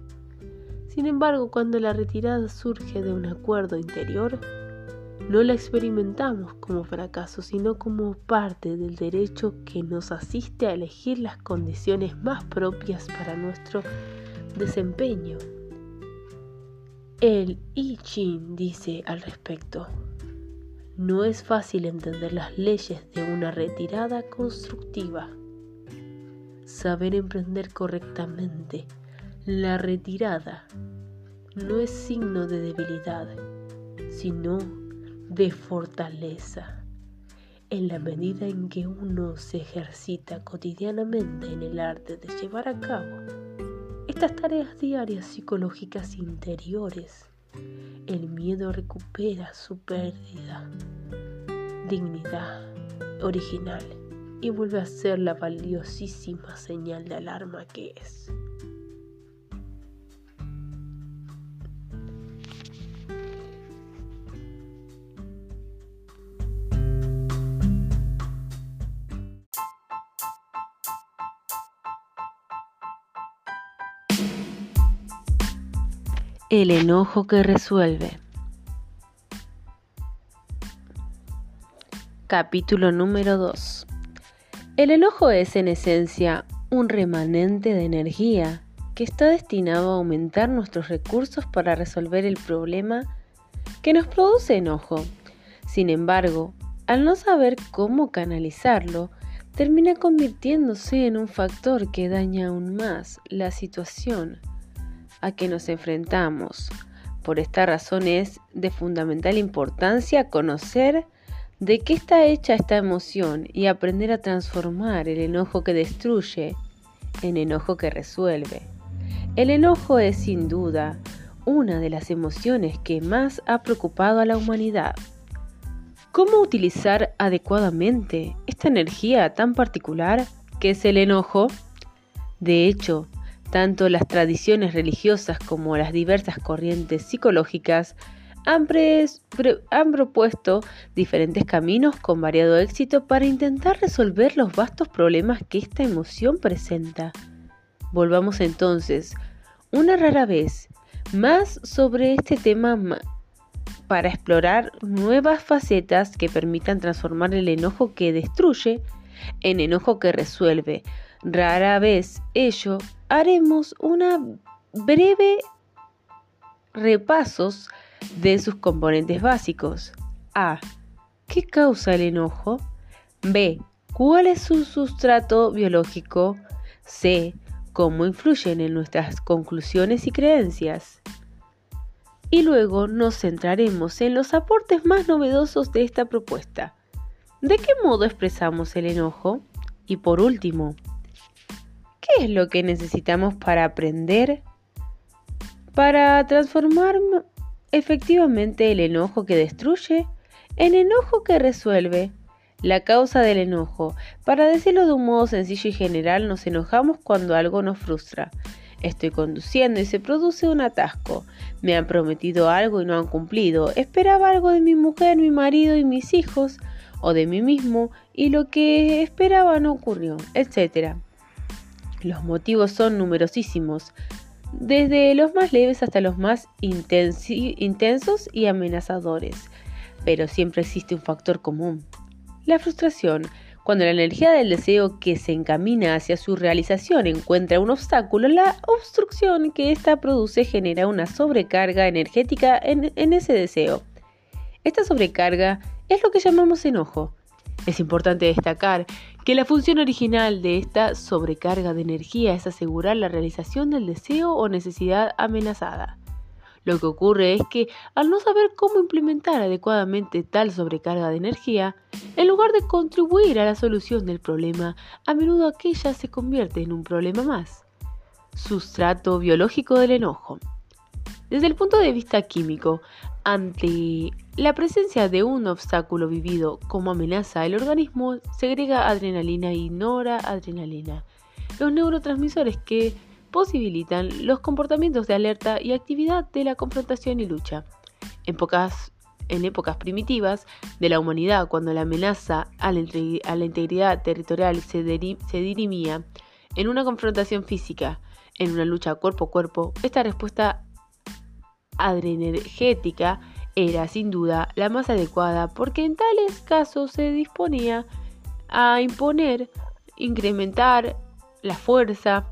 Sin embargo, cuando la retirada surge de un acuerdo interior, no la experimentamos como fracaso, sino como parte del derecho que nos asiste a elegir las condiciones más propias para nuestro desempeño. El I Ching dice al respecto, no es fácil entender las leyes de una retirada constructiva. Saber emprender correctamente la retirada no es signo de debilidad, sino de fortaleza. En la medida en que uno se ejercita cotidianamente en el arte de llevar a cabo estas tareas diarias psicológicas interiores, el miedo recupera su pérdida, dignidad original y vuelve a ser la valiosísima señal de alarma que es. El enojo que resuelve. Capítulo número 2. El enojo es en esencia un remanente de energía que está destinado a aumentar nuestros recursos para resolver el problema que nos produce enojo. Sin embargo, al no saber cómo canalizarlo, termina convirtiéndose en un factor que daña aún más la situación a que nos enfrentamos. Por esta razón es de fundamental importancia conocer de qué está hecha esta emoción y aprender a transformar el enojo que destruye en enojo que resuelve. El enojo es sin duda una de las emociones que más ha preocupado a la humanidad. ¿Cómo utilizar adecuadamente esta energía tan particular que es el enojo? De hecho, tanto las tradiciones religiosas como las diversas corrientes psicológicas han, propuesto diferentes caminos con variado éxito para intentar resolver los vastos problemas que esta emoción presenta. Volvamos entonces, una rara vez, más sobre este tema para explorar nuevas facetas que permitan transformar el enojo que destruye en enojo que resuelve. Rara vez ello haremos una breve repasos de sus componentes básicos. A. ¿Qué causa el enojo? B. ¿Cuál es su sustrato biológico? C. ¿Cómo influyen en nuestras conclusiones y creencias? Y luego nos centraremos en los aportes más novedosos de esta propuesta. ¿De qué modo expresamos el enojo? Y por último, ¿qué es lo que necesitamos para aprender para transformar efectivamente el enojo que destruye en enojo que resuelve. La causa del enojo. Para decirlo de un modo sencillo y general, nos enojamos cuando algo nos frustra. Estoy conduciendo y se produce un atasco. Me han prometido algo y no han cumplido. Esperaba algo de mi mujer, mi marido y mis hijos, o de mí mismo, y lo que esperaba no ocurrió, etc. Los motivos son numerosísimos desde los más leves hasta los más intensos y amenazadores. Pero siempre existe un factor común, la frustración. Cuando la energía del deseo que se encamina hacia su realización encuentra un obstáculo, la obstrucción que ésta produce genera una sobrecarga energética en, en ese deseo. Esta sobrecarga es lo que llamamos enojo. Es importante destacar que la función original de esta sobrecarga de energía es asegurar la realización del deseo o necesidad amenazada. Lo que ocurre es que al no saber cómo implementar adecuadamente tal sobrecarga de energía, en lugar de contribuir a la solución del problema, a menudo aquella se convierte en un problema más. Sustrato biológico del enojo. Desde el punto de vista químico, ante la presencia de un obstáculo vivido como amenaza, el organismo segrega adrenalina y noradrenalina, los neurotransmisores que posibilitan los comportamientos de alerta y actividad de la confrontación y lucha. En, pocas, en épocas primitivas de la humanidad, cuando la amenaza a la, integridad territorial se, se dirimía en una confrontación física, en una lucha cuerpo a cuerpo, esta respuesta adrenergética era sin duda la más adecuada porque en tales casos se disponía a imponer, incrementar la fuerza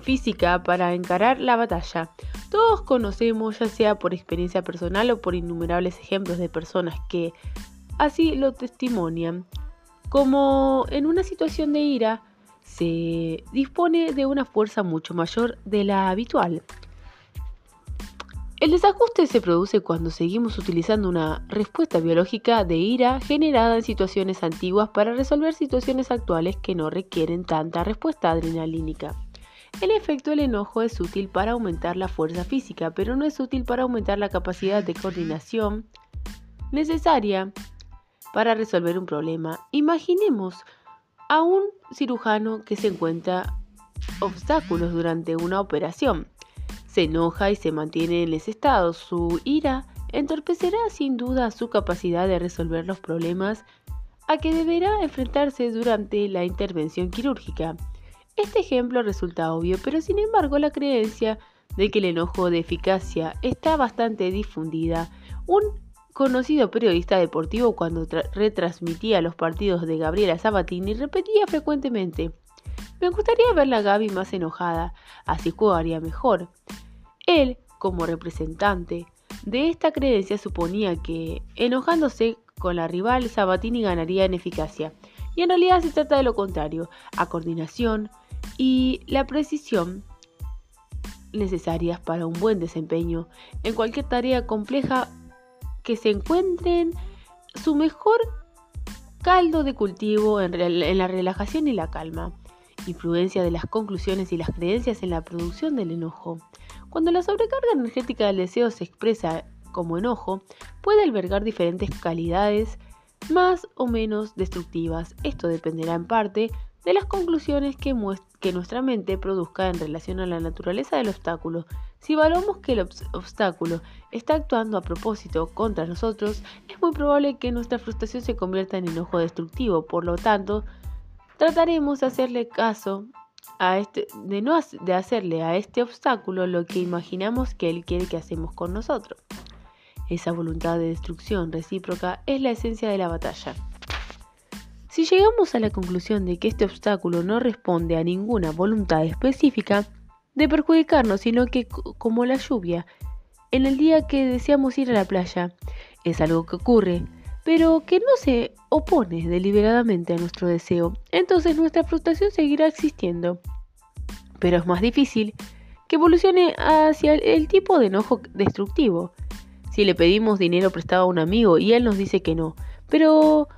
física para encarar la batalla. Todos conocemos, ya sea por experiencia personal o por innumerables ejemplos de personas que así lo testimonian, como en una situación de ira se dispone de una fuerza mucho mayor de la habitual. El desajuste se produce cuando seguimos utilizando una respuesta biológica de ira generada en situaciones antiguas para resolver situaciones actuales que no requieren tanta respuesta adrenalínica. En efecto, el enojo es útil para aumentar la fuerza física, pero no es útil para aumentar la capacidad de coordinación necesaria para resolver un problema. Imaginemos a un cirujano que se encuentra obstáculos durante una operación se enoja y se mantiene en ese estado. Su ira entorpecerá sin duda su capacidad de resolver los problemas a que deberá enfrentarse durante la intervención quirúrgica. Este ejemplo resulta obvio, pero sin embargo la creencia de que el enojo de eficacia está bastante difundida. Un conocido periodista deportivo cuando retransmitía los partidos de Gabriela Sabatini repetía frecuentemente me gustaría ver la Gaby más enojada, así jugaría mejor. Él, como representante de esta creencia, suponía que, enojándose con la rival, Sabatini ganaría en eficacia. Y en realidad se trata de lo contrario, a coordinación y la precisión necesarias para un buen desempeño en cualquier tarea compleja que se encuentren su mejor caldo de cultivo en la relajación y la calma influencia de las conclusiones y las creencias en la producción del enojo. Cuando la sobrecarga energética del deseo se expresa como enojo, puede albergar diferentes calidades más o menos destructivas. Esto dependerá en parte de las conclusiones que, nuestra mente produzca en relación a la naturaleza del obstáculo. Si evaluamos que el obstáculo está actuando a propósito contra nosotros, es muy probable que nuestra frustración se convierta en enojo destructivo. Por lo tanto, trataremos de hacerle caso a este, de no de hacerle a este obstáculo lo que imaginamos que él quiere que hacemos con nosotros. Esa voluntad de destrucción recíproca es la esencia de la batalla. Si llegamos a la conclusión de que este obstáculo no responde a ninguna voluntad específica de perjudicarnos, sino que como la lluvia, en el día que deseamos ir a la playa, es algo que ocurre, pero que no se opone deliberadamente a nuestro deseo, entonces nuestra frustración seguirá existiendo. Pero es más difícil que evolucione hacia el tipo de enojo destructivo. Si le pedimos dinero prestado a un amigo y él nos dice que no, pero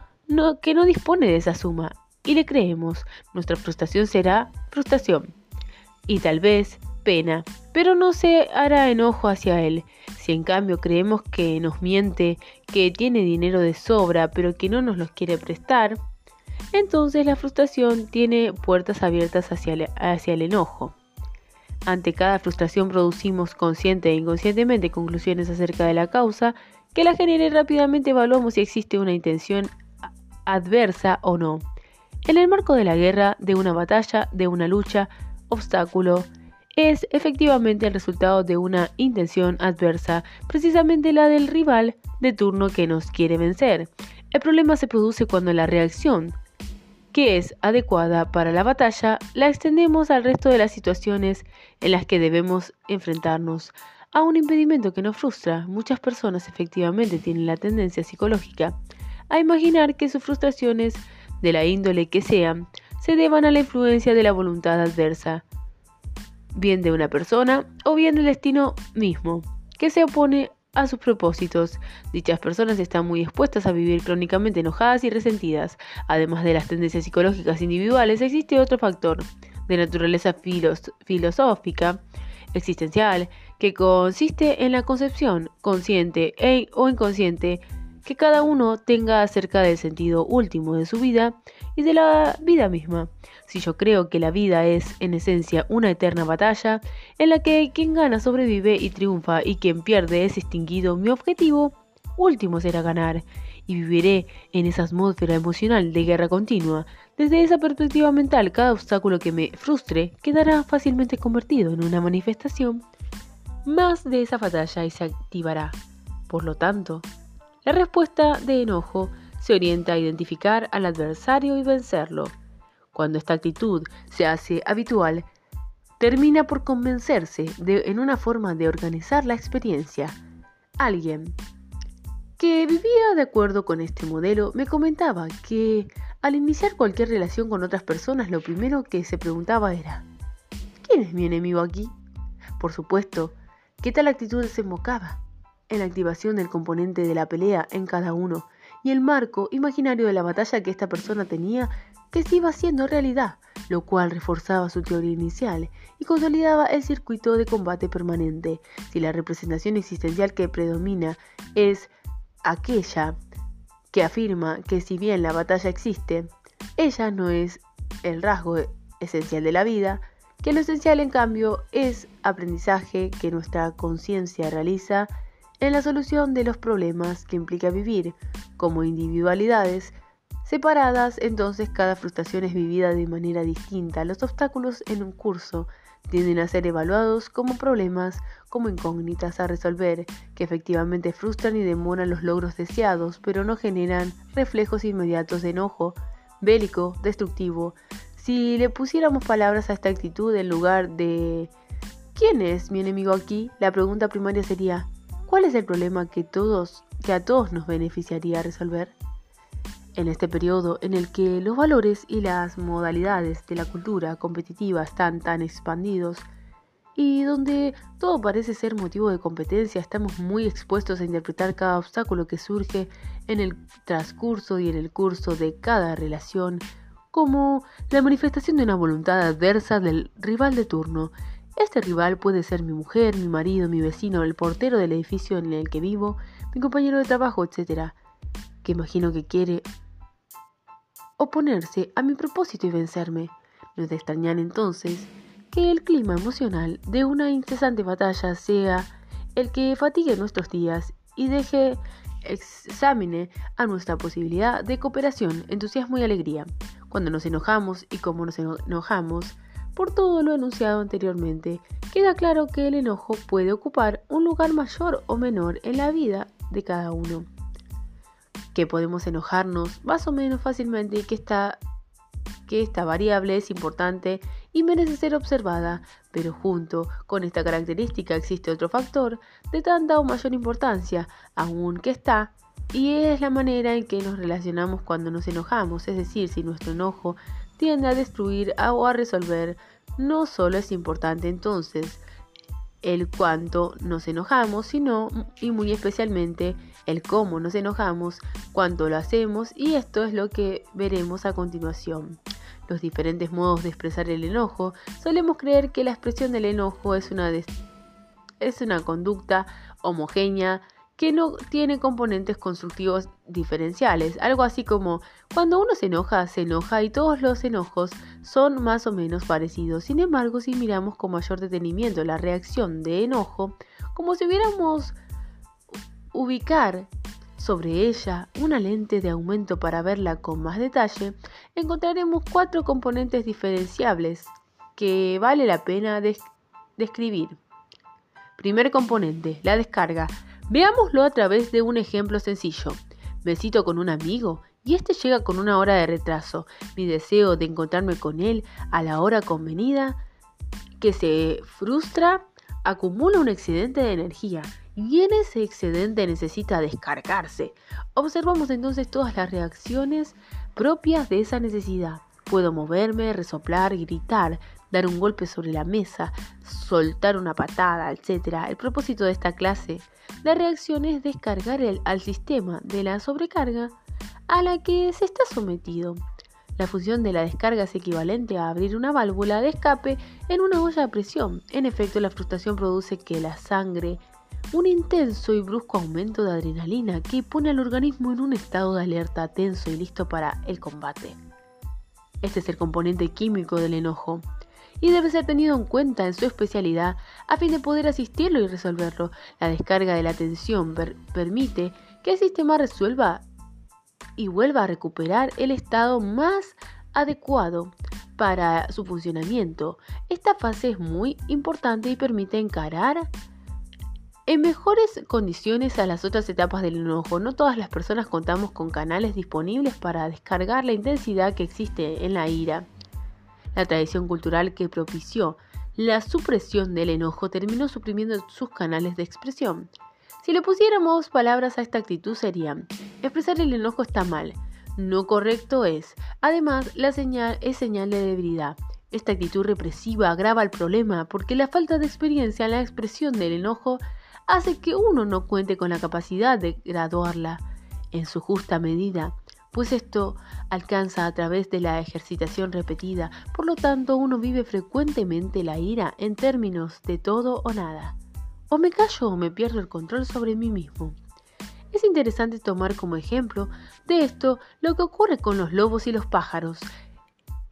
que no dispone de esa suma y le creemos, nuestra frustración será frustración y tal vez pena, pero no se hará enojo hacia él. Si en cambio creemos que nos miente, que tiene dinero de sobra, pero que no nos los quiere prestar, entonces la frustración tiene puertas abiertas hacia el, enojo. Ante cada frustración producimos consciente e inconscientemente conclusiones acerca de la causa que la genere rápidamente evaluamos si existe una intención adversa o no. En el marco de la guerra, de una batalla, de una lucha, obstáculo, es efectivamente el resultado de una intención adversa, precisamente la del rival de turno que nos quiere vencer. El problema se produce cuando la reacción, que es adecuada para la batalla, la extendemos al resto de las situaciones en las que debemos enfrentarnos a un impedimento que nos frustra. Muchas personas efectivamente tienen la tendencia psicológica a imaginar que sus frustraciones, de la índole que sean, se deban a la influencia de la voluntad adversa, bien de una persona o bien del destino mismo, que se opone a sus propósitos. Dichas personas están muy expuestas a vivir crónicamente enojadas y resentidas. Además de las tendencias psicológicas individuales, existe otro factor de naturaleza filosófica existencial que consiste en la concepción consciente e o inconsciente que cada uno tenga acerca del sentido último de su vida y de la vida misma. Si yo creo que la vida es en esencia una eterna batalla, en la que quien gana sobrevive y triunfa y quien pierde es extinguido, mi objetivo último será ganar y viviré en esa atmósfera emocional de guerra continua. Desde esa perspectiva mental, cada obstáculo que me frustre quedará fácilmente convertido en una manifestación más de esa batalla y se activará. Por lo tanto, la respuesta de enojo se orienta a identificar al adversario y vencerlo. Cuando esta actitud se hace habitual, termina por convencerse de, en una forma de organizar la experiencia. Alguien que vivía de acuerdo con este modelo me comentaba que al iniciar cualquier relación con otras personas lo primero que se preguntaba era ¿quién es mi enemigo aquí? Por supuesto, ¿qué tal actitud desembocaba? en la activación del componente de la pelea en cada uno y el marco imaginario de la batalla que esta persona tenía que se iba haciendo realidad, lo cual reforzaba su teoría inicial y consolidaba el circuito de combate permanente. Si la representación existencial que predomina es aquella que afirma que si bien la batalla existe, ella no es el rasgo esencial de la vida, que lo esencial en cambio es aprendizaje que nuestra conciencia realiza en la solución de los problemas que implica vivir como individualidades separadas, entonces cada frustración es vivida de manera distinta. Los obstáculos en un curso tienden a ser evaluados como problemas, como incógnitas a resolver, que efectivamente frustran y demoran los logros deseados, pero no generan reflejos inmediatos de enojo, bélico, destructivo. Si le pusiéramos palabras a esta actitud en lugar de ¿quién es mi enemigo aquí? La pregunta primaria sería ¿Cuál es el problema que, a todos nos beneficiaría resolver? En este periodo en el que los valores y las modalidades de la cultura competitiva están tan expandidos y donde todo parece ser motivo de competencia, estamos muy expuestos a interpretar cada obstáculo que surge en el transcurso y en el curso de cada relación como la manifestación de una voluntad adversa del rival de turno este rival puede ser mi mujer, mi marido, mi vecino, el portero del edificio en el que vivo, mi compañero de trabajo, etc. Que imagino que quiere oponerse a mi propósito y vencerme. No es de entonces que el clima emocional de una incesante batalla sea el que fatigue nuestros días y deje examine a nuestra posibilidad de cooperación, entusiasmo y alegría. Cuando nos enojamos y cómo nos enojamos, por todo lo anunciado anteriormente, queda claro que el enojo puede ocupar un lugar mayor o menor en la vida de cada uno. Que podemos enojarnos más o menos fácilmente y que esta, que esta variable es importante y merece ser observada, pero junto con esta característica existe otro factor de tanta o mayor importancia, aún que está, y es la manera en que nos relacionamos cuando nos enojamos, es decir, si nuestro enojo tiende a destruir o a resolver, no solo es importante entonces el cuánto nos enojamos, sino y muy especialmente el cómo nos enojamos, cuánto lo hacemos y esto es lo que veremos a continuación. Los diferentes modos de expresar el enojo, solemos creer que la expresión del enojo es una, es una conducta homogénea, que no tiene componentes constructivos diferenciales. Algo así como cuando uno se enoja, se enoja y todos los enojos son más o menos parecidos. Sin embargo, si miramos con mayor detenimiento la reacción de enojo, como si hubiéramos ubicar sobre ella una lente de aumento para verla con más detalle, encontraremos cuatro componentes diferenciables que vale la pena describir. Primer componente, la descarga. Veámoslo a través de un ejemplo sencillo. Me cito con un amigo y este llega con una hora de retraso. Mi deseo de encontrarme con él a la hora convenida, que se frustra, acumula un excedente de energía y en ese excedente necesita descargarse. Observamos entonces todas las reacciones propias de esa necesidad. Puedo moverme, resoplar, gritar, dar un golpe sobre la mesa, soltar una patada, etc. El propósito de esta clase de reacción es descargar el, al sistema de la sobrecarga a la que se está sometido. La función de la descarga es equivalente a abrir una válvula de escape en una olla a presión. En efecto, la frustración produce que la sangre un intenso y brusco aumento de adrenalina que pone al organismo en un estado de alerta tenso y listo para el combate. Este es el componente químico del enojo y debe ser tenido en cuenta en su especialidad a fin de poder asistirlo y resolverlo. La descarga de la tensión permite que el sistema resuelva y vuelva a recuperar el estado más adecuado para su funcionamiento. Esta fase es muy importante y permite encarar en mejores condiciones a las otras etapas del enojo. No todas las personas contamos con canales disponibles para descargar la intensidad que existe en la ira. La tradición cultural que propició la supresión del enojo terminó suprimiendo sus canales de expresión. Si le pusiéramos palabras a esta actitud serían, expresar el enojo está mal, no correcto es. Además, la señal es señal de debilidad. Esta actitud represiva agrava el problema porque la falta de experiencia en la expresión del enojo hace que uno no cuente con la capacidad de graduarla en su justa medida, pues esto alcanza a través de la ejercitación repetida, por lo tanto uno vive frecuentemente la ira en términos de todo o nada. O me callo o me pierdo el control sobre mí mismo. Es interesante tomar como ejemplo de esto lo que ocurre con los lobos y los pájaros.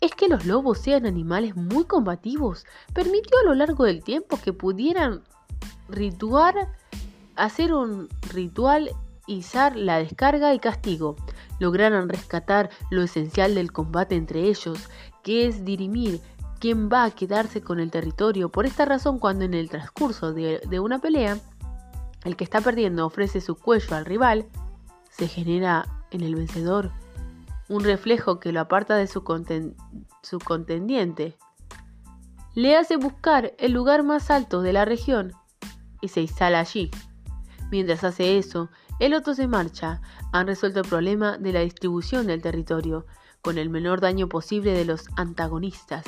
Es que los lobos sean animales muy combativos permitió a lo largo del tiempo que pudieran rituar, hacer un ritual, izar la descarga y castigo. Lograron rescatar lo esencial del combate entre ellos, que es dirimir quién va a quedarse con el territorio. Por esta razón, cuando en el transcurso de, una pelea, el que está perdiendo ofrece su cuello al rival, se genera en el vencedor un reflejo que lo aparta de su, su contendiente. Le hace buscar el lugar más alto de la región y se instala allí. Mientras hace eso, el otro se marcha. Han resuelto el problema de la distribución del territorio, con el menor daño posible de los antagonistas.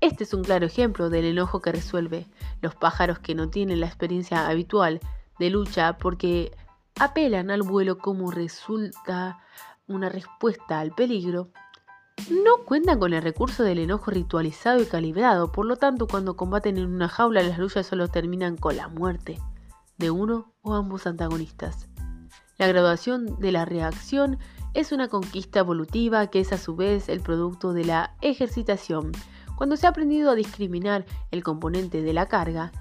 Este es un claro ejemplo del enojo que resuelve. Los pájaros que no tienen la experiencia habitual de lucha porque apelan al vuelo como resulta una respuesta al peligro, no cuentan con el recurso del enojo ritualizado y calibrado, por lo tanto cuando combaten en una jaula las luchas solo terminan con la muerte de uno o ambos antagonistas. La graduación de la reacción es una conquista evolutiva que es a su vez el producto de la ejercitación. Cuando se ha aprendido a discriminar el componente de la carga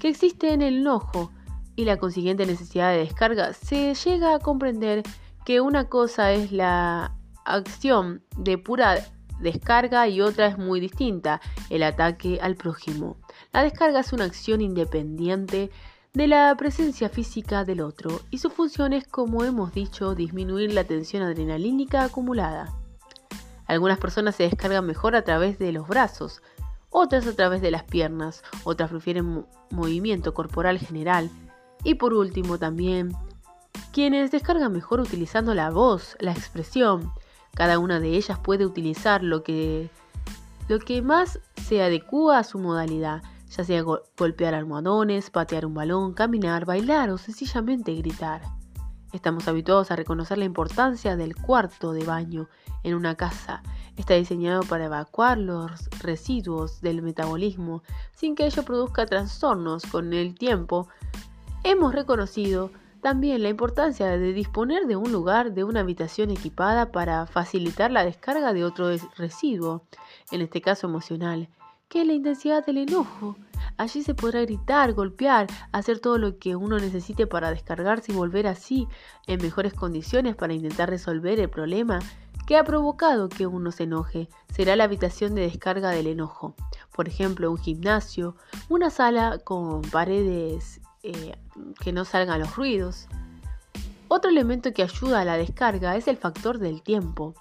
que existe en el enojo y la consiguiente necesidad de descarga, se llega a comprender que una cosa es la acción de pura descarga y otra es muy distinta, el ataque al prójimo. La descarga es una acción independiente de la presencia física del otro y su función es, como hemos dicho, disminuir la tensión adrenalínica acumulada. Algunas personas se descargan mejor a través de los brazos, otras a través de las piernas, otras prefieren movimiento corporal general. Y por último también quienes descargan mejor utilizando la voz, la expresión, cada una de ellas puede utilizar lo que, lo que más se adecua a su modalidad, ya sea golpear almohadones, patear un balón, caminar, bailar o sencillamente gritar. Estamos habituados a reconocer la importancia del cuarto de baño en una casa. Está diseñado para evacuar los residuos del metabolismo sin que ello produzca trastornos con el tiempo. Hemos reconocido también la importancia de disponer de un lugar, de una habitación equipada para facilitar la descarga de otro residuo, en este caso emocional, que es la intensidad del enojo. Allí se podrá gritar, golpear, hacer todo lo que uno necesite para descargarse y volver así en mejores condiciones para intentar resolver el problema que ha provocado que uno se enoje. Será la habitación de descarga del enojo. Por ejemplo, un gimnasio, una sala con paredes eh, que no salgan los ruidos. Otro elemento que ayuda a la descarga es el factor del tiempo.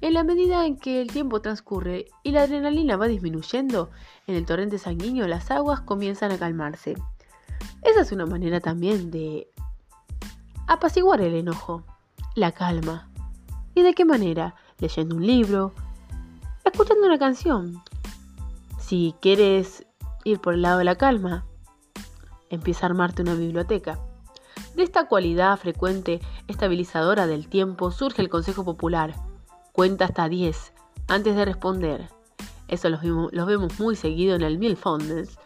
En la medida en que el tiempo transcurre y la adrenalina va disminuyendo, en el torrente sanguíneo las aguas comienzan a calmarse. Esa es una manera también de apaciguar el enojo, la calma. ¿Y de qué manera? Leyendo un libro, escuchando una canción. Si quieres ir por el lado de la calma, empieza a armarte una biblioteca. De esta cualidad frecuente estabilizadora del tiempo surge el consejo popular. Cuenta hasta 10 antes de responder. Eso lo vemos, muy seguido en el Milfondness.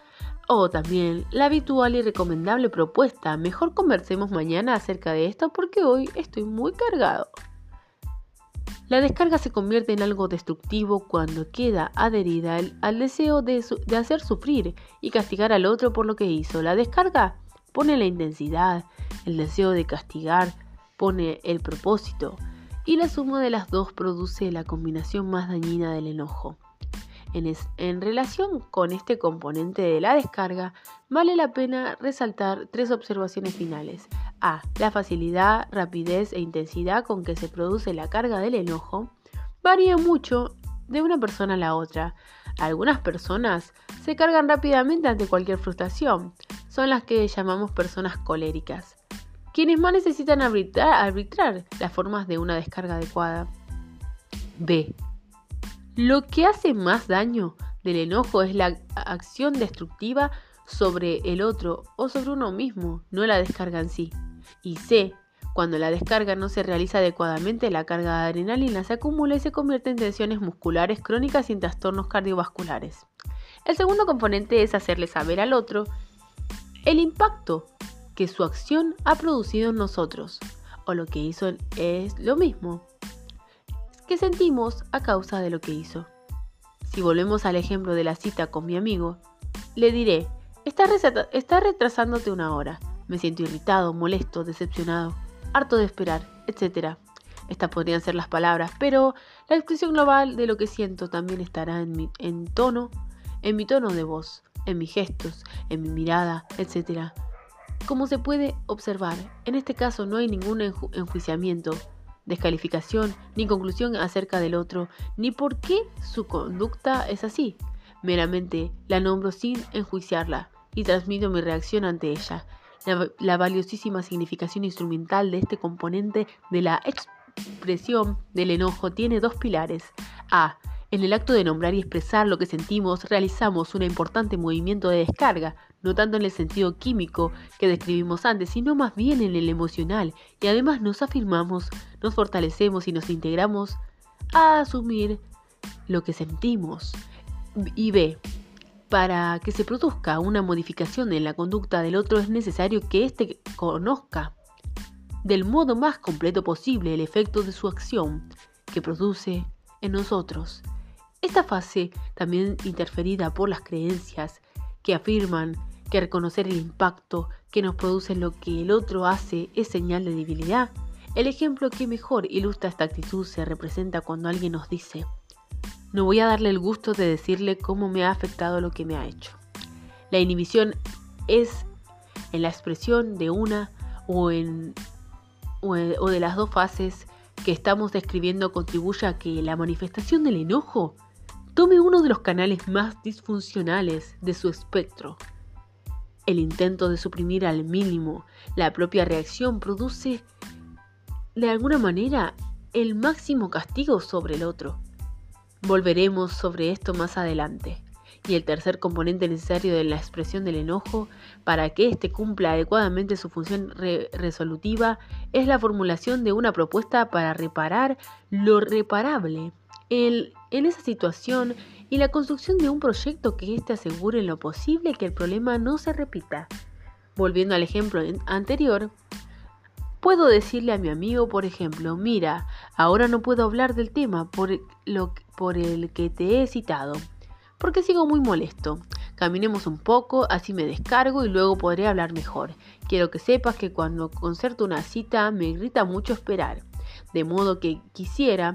O también la habitual y recomendable propuesta. Mejor conversemos mañana acerca de esto porque hoy estoy muy cargado. La descarga se convierte en algo destructivo cuando queda adherida al, deseo de, de, hacer sufrir y castigar al otro por lo que hizo. La descarga pone la intensidad, el deseo de castigar, pone el propósito y la suma de las dos produce la combinación más dañina del enojo. En, relación con este componente de la descarga, vale la pena resaltar tres observaciones finales. A. La facilidad, rapidez e intensidad con que se produce la carga del enojo varía mucho de una persona a la otra. Algunas personas se cargan rápidamente ante cualquier frustración. Son las que llamamos personas coléricas. Quienes más necesitan arbitrar, las formas de una descarga adecuada. B. Lo que hace más daño del enojo es la acción destructiva sobre el otro o sobre uno mismo, no la descarga en sí. Y C. Cuando la descarga no se realiza adecuadamente, la carga de adrenalina se acumula y se convierte en tensiones musculares crónicas y en trastornos cardiovasculares. El segundo componente es hacerle saber al otro el impacto que su acción ha producido en nosotros, o lo que hizo es lo mismo, que sentimos a causa de lo que hizo. Si volvemos al ejemplo de la cita con mi amigo, le diré, estás, retrasándote una hora, me siento irritado, molesto, decepcionado, harto de esperar, etc. Estas podrían ser las palabras, pero la expresión global de lo que siento también estará en mi en tono, en mi tono de voz, en mis gestos, en mi mirada, etc. Como se puede observar, en este caso no hay ningún enjuiciamiento, descalificación ni conclusión acerca del otro, ni por qué su conducta es así. Meramente la nombro sin enjuiciarla y transmito mi reacción ante ella. La, valiosísima significación instrumental de este componente de la expresión del enojo tiene dos pilares. A. En el acto de nombrar y expresar lo que sentimos, realizamos un importante movimiento de descarga, no tanto en el sentido químico que describimos antes, sino más bien en el emocional, y además nos afirmamos, nos fortalecemos y nos integramos a asumir lo que sentimos. Y B. Para que se produzca una modificación en la conducta del otro es necesario que éste conozca del modo más completo posible el efecto de su acción que produce en nosotros. Esta fase, también interferida por las creencias que afirman que reconocer el impacto que nos produce lo que el otro hace es señal de debilidad, el ejemplo que mejor ilustra esta actitud se representa cuando alguien nos dice, no voy a darle el gusto de decirle cómo me ha afectado lo que me ha hecho. La inhibición es en la expresión de una o, en, o, de las dos fases que estamos describiendo contribuye a que la manifestación del enojo tome uno de los canales más disfuncionales de su espectro. El intento de suprimir al mínimo la propia reacción produce de alguna manera el máximo castigo sobre el otro. Volveremos sobre esto más adelante. Y el tercer componente necesario de la expresión del enojo para que éste cumpla adecuadamente su función resolutiva es la formulación de una propuesta para reparar lo reparable en esa situación y la construcción de un proyecto que éste asegure en lo posible que el problema no se repita. Volviendo al ejemplo anterior, puedo decirle a mi amigo, por ejemplo, mira, ahora no puedo hablar del tema por, lo, por el que te he citado, porque sigo muy molesto. Caminemos un poco, así me descargo y luego podré hablar mejor. Quiero que sepas que cuando concerto una cita me grita mucho esperar, de modo que quisiera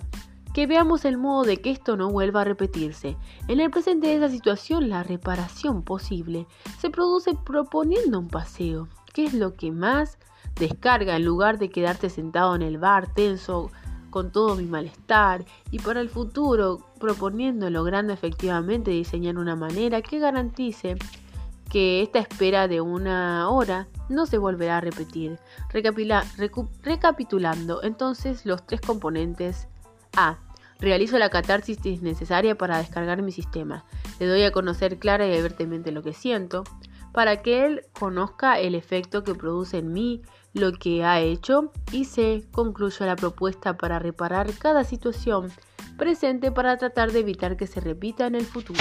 que veamos el modo de que esto no vuelva a repetirse. En el presente de esa situación, la reparación posible se produce proponiendo un paseo, que es lo que más descarga en lugar de quedarte sentado en el bar tenso con todo mi malestar y para el futuro proponiendo logrando efectivamente diseñar una manera que garantice que esta espera de una hora no se volverá a repetir. recapitulando entonces los tres componentes A. Realizo la catarsis necesaria para descargar mi sistema. Le doy a conocer clara y abiertamente lo que siento, para que él conozca el efecto que produce en mí lo que ha hecho y se concluya la propuesta para reparar cada situación presente para tratar de evitar que se repita en el futuro.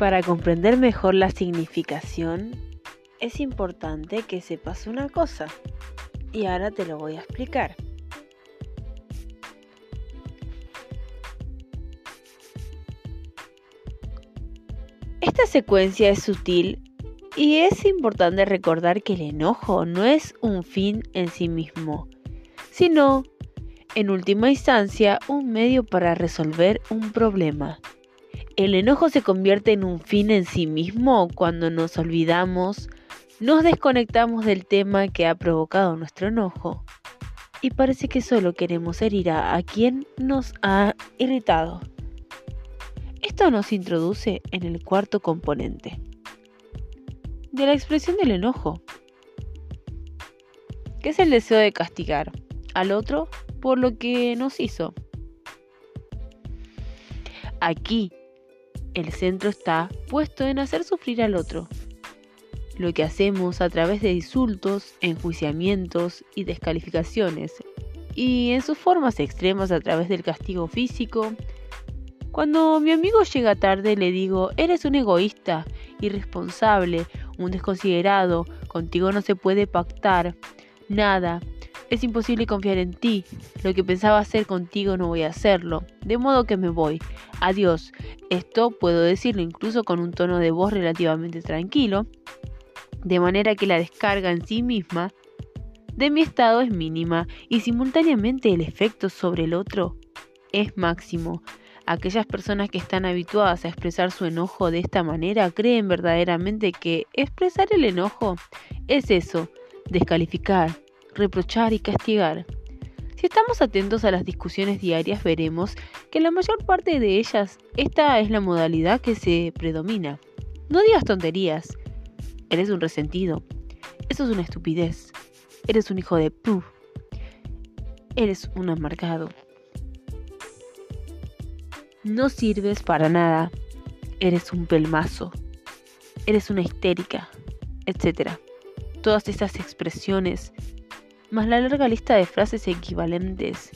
Para comprender mejor la significación, es importante que sepas una cosa, y ahora te lo voy a explicar. Esta secuencia es sutil y es importante recordar que el enojo no es un fin en sí mismo, sino, en última instancia, un medio para resolver un problema. El enojo se convierte en un fin en sí mismo cuando nos olvidamos, nos desconectamos del tema que ha provocado nuestro enojo y parece que solo queremos herir a, quien nos ha irritado. Esto nos introduce en el cuarto componente de la expresión del enojo, que es el deseo de castigar al otro por lo que nos hizo. Aquí el centro está puesto en hacer sufrir al otro. Lo que hacemos a través de insultos, enjuiciamientos y descalificaciones, y en sus formas extremas a través del castigo físico. Cuando mi amigo llega tarde le digo, eres un egoísta, irresponsable, un desconsiderado, contigo no se puede pactar, nada, es imposible confiar en ti. Lo que pensaba hacer contigo no voy a hacerlo. De modo que me voy. Adiós. Esto puedo decirlo incluso con un tono de voz relativamente tranquilo. De manera que la descarga en sí misma de mi estado es mínima y simultáneamente el efecto sobre el otro es máximo. Aquellas personas que están habituadas a expresar su enojo de esta manera creen verdaderamente que expresar el enojo es eso, descalificar, reprochar y castigar. Si estamos atentos a las discusiones diarias veremos que la mayor parte de ellas esta es la modalidad que se predomina. No digas tonterías. Eres un resentido. Eso es una estupidez. Eres un hijo de pu. Eres un amargado. No sirves para nada. Eres un pelmazo. Eres una histérica, etc. Todas estas expresiones más la larga lista de frases equivalentes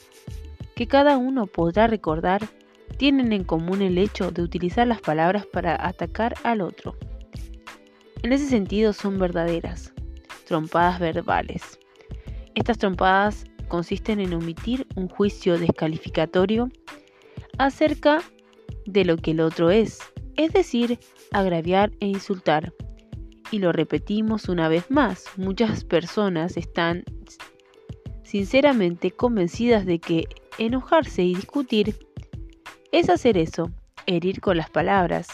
que cada uno podrá recordar, tienen en común el hecho de utilizar las palabras para atacar al otro. En ese sentido son verdaderas, trompadas verbales. Estas trompadas consisten en omitir un juicio descalificatorio acerca de lo que el otro es, es decir, agraviar e insultar. Y lo repetimos una vez más, muchas personas están sinceramente convencidas de que enojarse y discutir es hacer eso, herir con las palabras.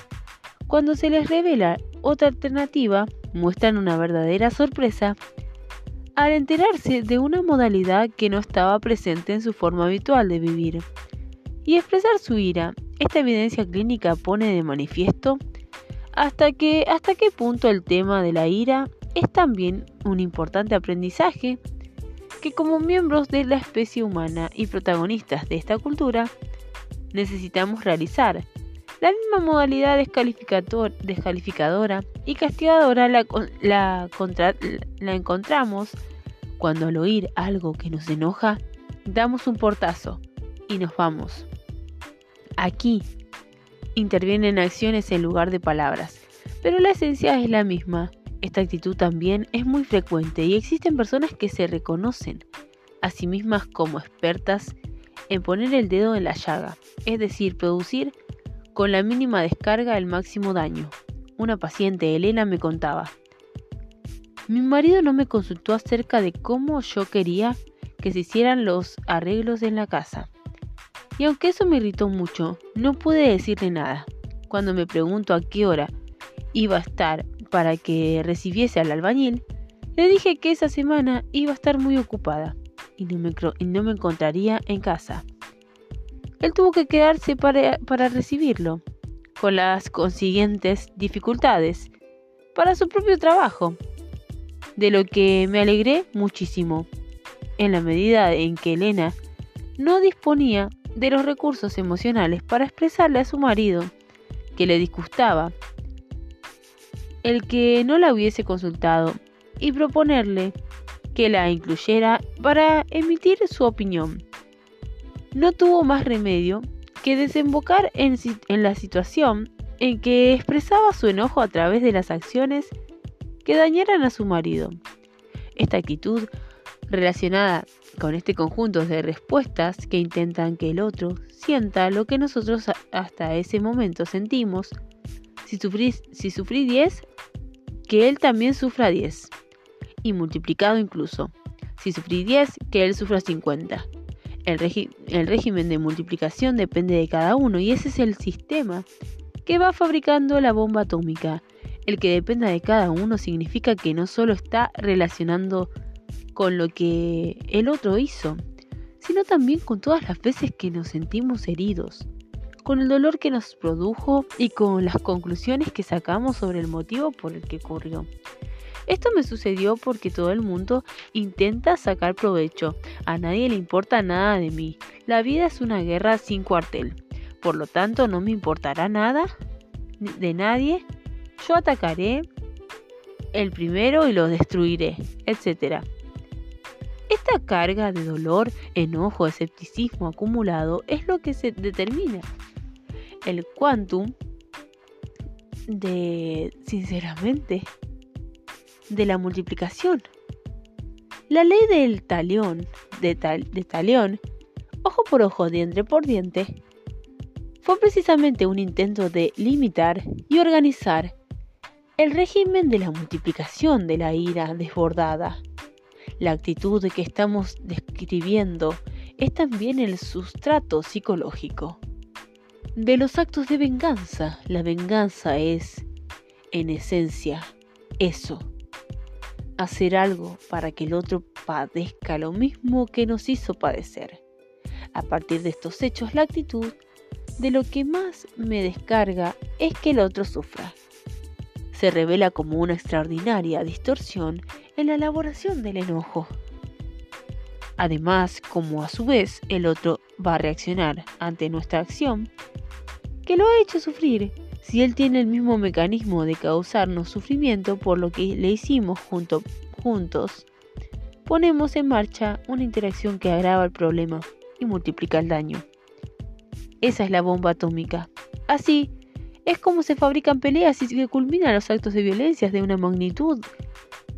Cuando se les revela otra alternativa, muestran una verdadera sorpresa al enterarse de una modalidad que no estaba presente en su forma habitual de vivir. Y expresar su ira, esta evidencia clínica pone de manifiesto hasta, que, hasta qué punto el tema de la ira es también un importante aprendizaje que como miembros de la especie humana y protagonistas de esta cultura necesitamos realizar. La misma modalidad descalificadora y castigadora la, la, la encontramos cuando al oír algo que nos enoja, damos un portazo y nos vamos. Aquí intervienen acciones en lugar de palabras, pero la esencia es la misma esta actitud también es muy frecuente y existen personas que se reconocen a sí mismas como expertas en poner el dedo en la llaga, es decir, producir con la mínima descarga el máximo daño. Una paciente, Elena, me contaba, mi marido no me consultó acerca de cómo yo quería que se hicieran los arreglos en la casa. Y aunque eso me irritó mucho, no pude decirle nada. Cuando me pregunto a qué hora iba a estar para que recibiese al albañil, le dije que esa semana iba a estar muy ocupada y no me, no me encontraría en casa. Él tuvo que quedarse para, para recibirlo, con las consiguientes dificultades para su propio trabajo, de lo que me alegré muchísimo, en la medida en que Elena no disponía de los recursos emocionales para expresarle a su marido que le disgustaba el que no la hubiese consultado y proponerle que la incluyera para emitir su opinión. No tuvo más remedio que desembocar en, la situación en que expresaba su enojo a través de las acciones que dañaran a su marido. Esta actitud relacionada con este conjunto de respuestas que intentan que el otro sienta lo que nosotros hasta ese momento sentimos, si, si sufrí 10, que él también sufra 10. Y multiplicado incluso. Si sufrí 10, que él sufra 50. El, el régimen de multiplicación depende de cada uno y ese es el sistema que va fabricando la bomba atómica. El que dependa de cada uno significa que no solo está relacionando con lo que el otro hizo, sino también con todas las veces que nos sentimos heridos con el dolor que nos produjo y con las conclusiones que sacamos sobre el motivo por el que ocurrió. Esto me sucedió porque todo el mundo intenta sacar provecho. A nadie le importa nada de mí. La vida es una guerra sin cuartel. Por lo tanto, no me importará nada de nadie. Yo atacaré el primero y lo destruiré, etc. Esta carga de dolor, enojo, escepticismo acumulado es lo que se determina el quantum de, sinceramente, de la multiplicación. La ley del talión, de, de talión, ojo por ojo, diente por diente, fue precisamente un intento de limitar y organizar el régimen de la multiplicación de la ira desbordada. La actitud que estamos describiendo es también el sustrato psicológico de los actos de venganza. La venganza es, en esencia, eso. Hacer algo para que el otro padezca lo mismo que nos hizo padecer. A partir de estos hechos, la actitud de lo que más me descarga es que el otro sufra. Se revela como una extraordinaria distorsión en la elaboración del enojo. Además, como a su vez el otro va a reaccionar ante nuestra acción, que lo ha hecho sufrir, si él tiene el mismo mecanismo de causarnos sufrimiento por lo que le hicimos junto, juntos, ponemos en marcha una interacción que agrava el problema y multiplica el daño. Esa es la bomba atómica. Así es como se fabrican peleas y que culminan los actos de violencia de una magnitud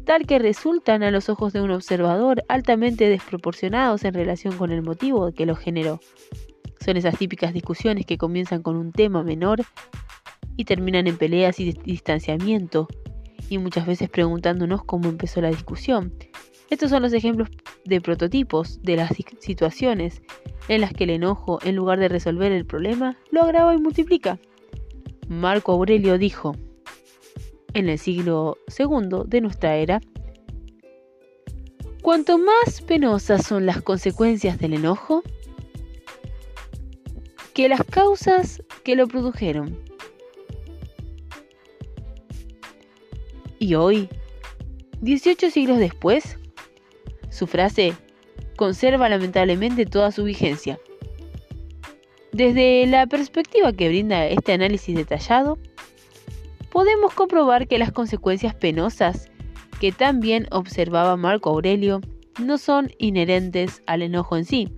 tal que resultan a los ojos de un observador altamente desproporcionados en relación con el motivo que los generó. Son esas típicas discusiones que comienzan con un tema menor y terminan en peleas y distanciamiento, y muchas veces preguntándonos cómo empezó la discusión. Estos son los ejemplos de prototipos de las situaciones en las que el enojo, en lugar de resolver el problema, lo agrava y multiplica. Marco Aurelio dijo, en el siglo II de nuestra era, cuanto más penosas son las consecuencias del enojo, que las causas que lo produjeron. Y hoy, 18 siglos después, su frase conserva lamentablemente toda su vigencia. Desde la perspectiva que brinda este análisis detallado, podemos comprobar que las consecuencias penosas que también observaba Marco Aurelio no son inherentes al enojo en sí,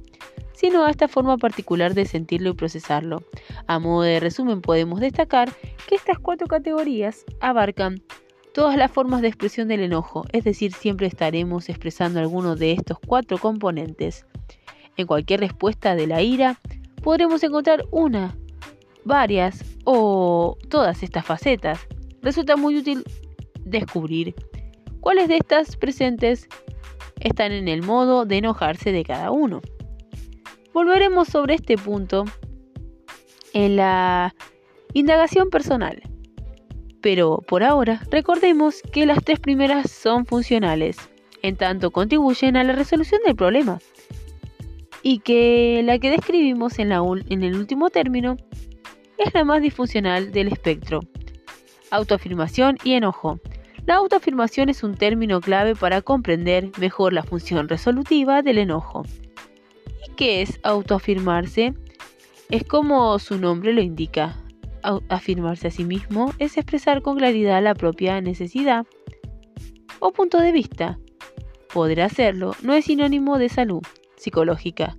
sino a esta forma particular de sentirlo y procesarlo. A modo de resumen podemos destacar que estas cuatro categorías abarcan todas las formas de expresión del enojo, es decir, siempre estaremos expresando alguno de estos cuatro componentes. En cualquier respuesta de la ira podremos encontrar una, varias o todas estas facetas. Resulta muy útil descubrir cuáles de estas presentes están en el modo de enojarse de cada uno. Volveremos sobre este punto en la indagación personal. Pero por ahora, recordemos que las tres primeras son funcionales, en tanto contribuyen a la resolución del problema, y que la que describimos en, en el último término es la más disfuncional del espectro. Autoafirmación y enojo. La autoafirmación es un término clave para comprender mejor la función resolutiva del enojo. ¿Qué es autoafirmarse? Es como su nombre lo indica. Afirmarse a sí mismo es expresar con claridad la propia necesidad o punto de vista. Poder hacerlo no es sinónimo de salud psicológica,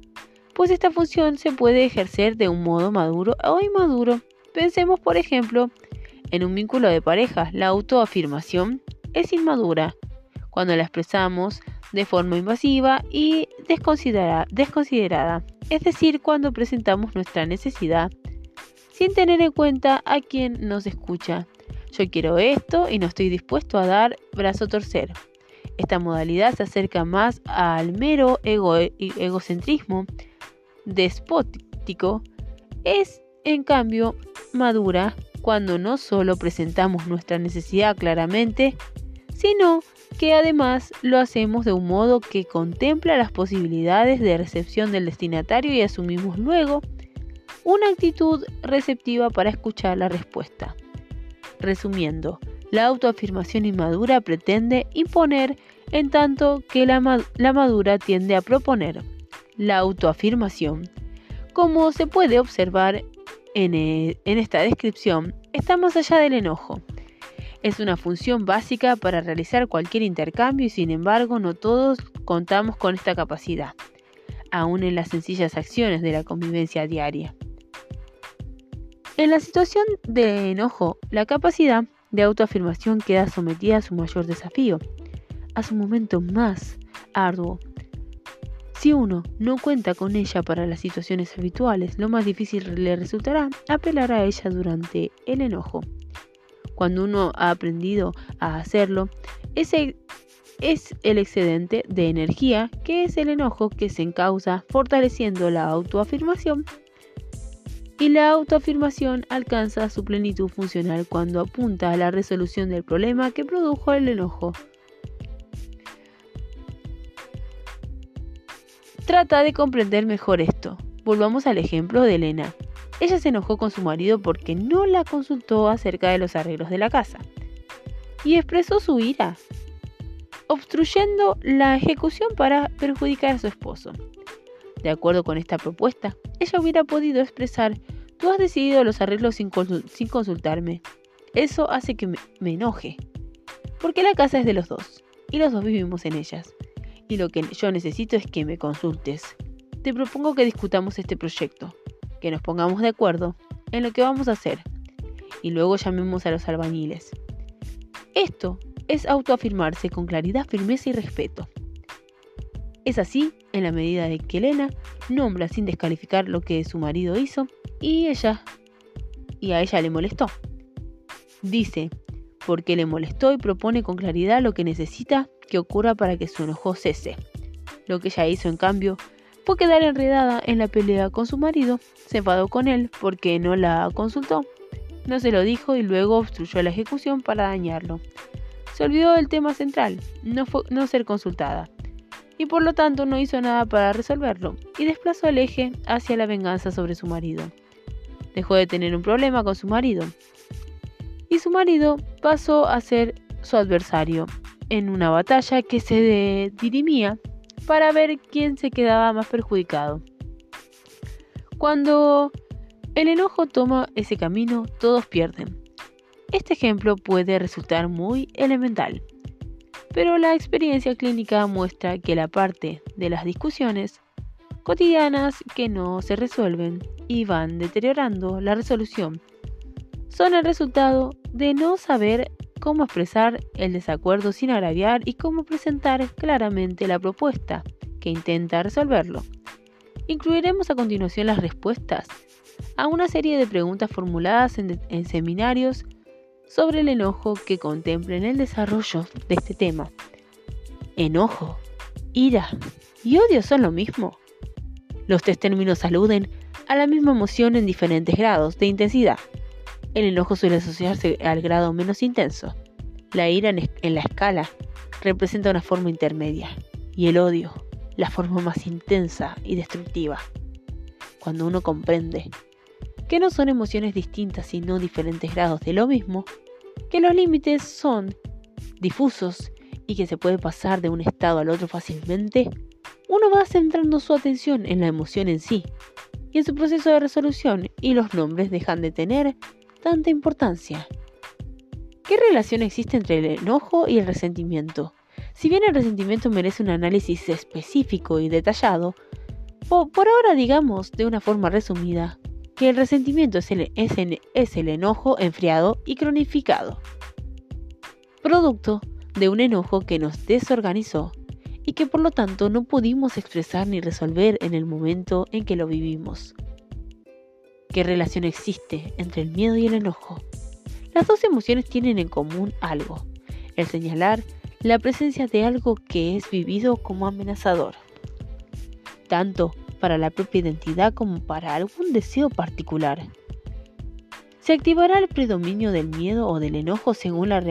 pues esta función se puede ejercer de un modo maduro o inmaduro. Pensemos, por ejemplo, en un vínculo de pareja. La autoafirmación es inmadura cuando la expresamos de forma invasiva y desconsiderada, es decir, cuando presentamos nuestra necesidad sin tener en cuenta a quien nos escucha. Yo quiero esto y no estoy dispuesto a dar brazo torcer. Esta modalidad se acerca más al mero egocentrismo despótico. Es, en cambio, madura cuando no solo presentamos nuestra necesidad claramente, sino que además lo hacemos de un modo que contempla las posibilidades de recepción del destinatario y asumimos luego una actitud receptiva para escuchar la respuesta. Resumiendo, la autoafirmación inmadura pretende imponer en tanto que la, madura tiende a proponer. La autoafirmación, como se puede observar en, e, en esta descripción, está más allá del enojo es una función básica para realizar cualquier intercambio y sin embargo no todos contamos con esta capacidad, aún en las sencillas acciones de la convivencia diaria. En la situación de enojo, la capacidad de autoafirmación queda sometida a su mayor desafío, a su momento más arduo. Si uno no cuenta con ella para las situaciones habituales, lo más difícil le resultará apelar a ella durante el enojo cuando uno ha aprendido a hacerlo, ese es el excedente de energía que es el enojo que se encausa fortaleciendo la autoafirmación. Y la autoafirmación alcanza su plenitud funcional cuando apunta a la resolución del problema que produjo el enojo. Trata de comprender mejor esto. Volvamos al ejemplo de Elena. Ella se enojó con su marido porque no la consultó acerca de los arreglos de la casa y expresó su ira, obstruyendo la ejecución para perjudicar a su esposo. De acuerdo con esta propuesta, ella hubiera podido expresar, tú has decidido los arreglos sin, consultarme. Eso hace que me, me enoje, porque la casa es de los dos y los dos vivimos en ellas. Y lo que yo necesito es que me consultes. Te propongo que discutamos este proyecto que nos pongamos de acuerdo en lo que vamos a hacer y luego llamemos a los albañiles. Esto es autoafirmarse con claridad, firmeza y respeto. Es así en la medida de que Elena nombra sin descalificar lo que su marido hizo y ella y a ella le molestó. Dice, porque le molestó y propone con claridad lo que necesita que ocurra para que su enojo cese. Lo que ella hizo en cambio fue quedar enredada en la pelea con su marido, se enfadó con él porque no la consultó, no se lo dijo y luego obstruyó la ejecución para dañarlo. Se olvidó del tema central, no, no ser consultada, y por lo tanto no hizo nada para resolverlo, y desplazó el eje hacia la venganza sobre su marido. Dejó de tener un problema con su marido, y su marido pasó a ser su adversario en una batalla que se dirimía para ver quién se quedaba más perjudicado. Cuando el enojo toma ese camino, todos pierden. Este ejemplo puede resultar muy elemental, pero la experiencia clínica muestra que la parte de las discusiones cotidianas que no se resuelven y van deteriorando la resolución son el resultado de no saber cómo expresar el desacuerdo sin agraviar y cómo presentar claramente la propuesta que intenta resolverlo. Incluiremos a continuación las respuestas a una serie de preguntas formuladas en, seminarios sobre el enojo que contemplen el desarrollo de este tema. Enojo, ira y odio son lo mismo. Los tres términos aluden a la misma emoción en diferentes grados de intensidad. El enojo suele asociarse al grado menos intenso. La ira en, la escala representa una forma intermedia. Y el odio, la forma más intensa y destructiva. Cuando uno comprende que no son emociones distintas sino diferentes grados de lo mismo, que los límites son difusos y que se puede pasar de un estado al otro fácilmente, uno va centrando su atención en la emoción en sí y en su proceso de resolución y los nombres dejan de tener importancia? ¿Qué relación existe entre el enojo y el resentimiento? Si bien el resentimiento merece un análisis específico y detallado, por ahora digamos de una forma resumida que el resentimiento es el enojo enfriado y cronificado, producto de un enojo que nos desorganizó y que por lo tanto no pudimos expresar ni resolver en el momento en que lo vivimos. ¿Qué relación existe entre el miedo y el enojo? Las dos emociones tienen en común algo, el señalar la presencia de algo que es vivido como amenazador, tanto para la propia identidad como para algún deseo particular. Se activará el predominio del miedo o del enojo según la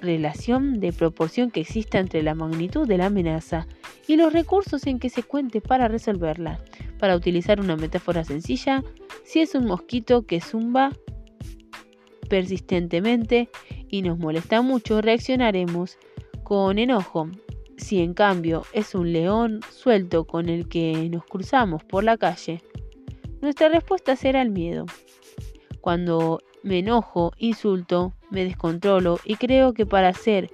relación de proporción que exista entre la magnitud de la amenaza y los recursos en que se cuente para resolverla. Para utilizar una metáfora sencilla, si es un mosquito que zumba persistentemente y nos molesta mucho, reaccionaremos con enojo. Si en cambio es un león suelto con el que nos cruzamos por la calle, nuestra respuesta será el miedo. Cuando me enojo, insulto, me descontrolo y creo que para hacer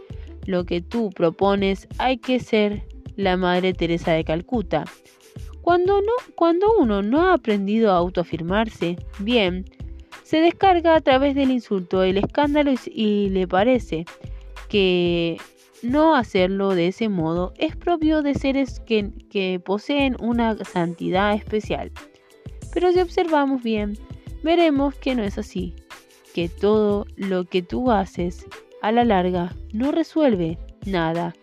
lo que tú propones hay que ser la Madre Teresa de Calcuta. Cuando, no, cuando uno no ha aprendido a autoafirmarse bien, se descarga a través del insulto el escándalo y, le parece que no hacerlo de ese modo es propio de seres que, que poseen una santidad especial. Pero si observamos bien, veremos que no es así, que todo lo que tú haces a la larga no resuelve nada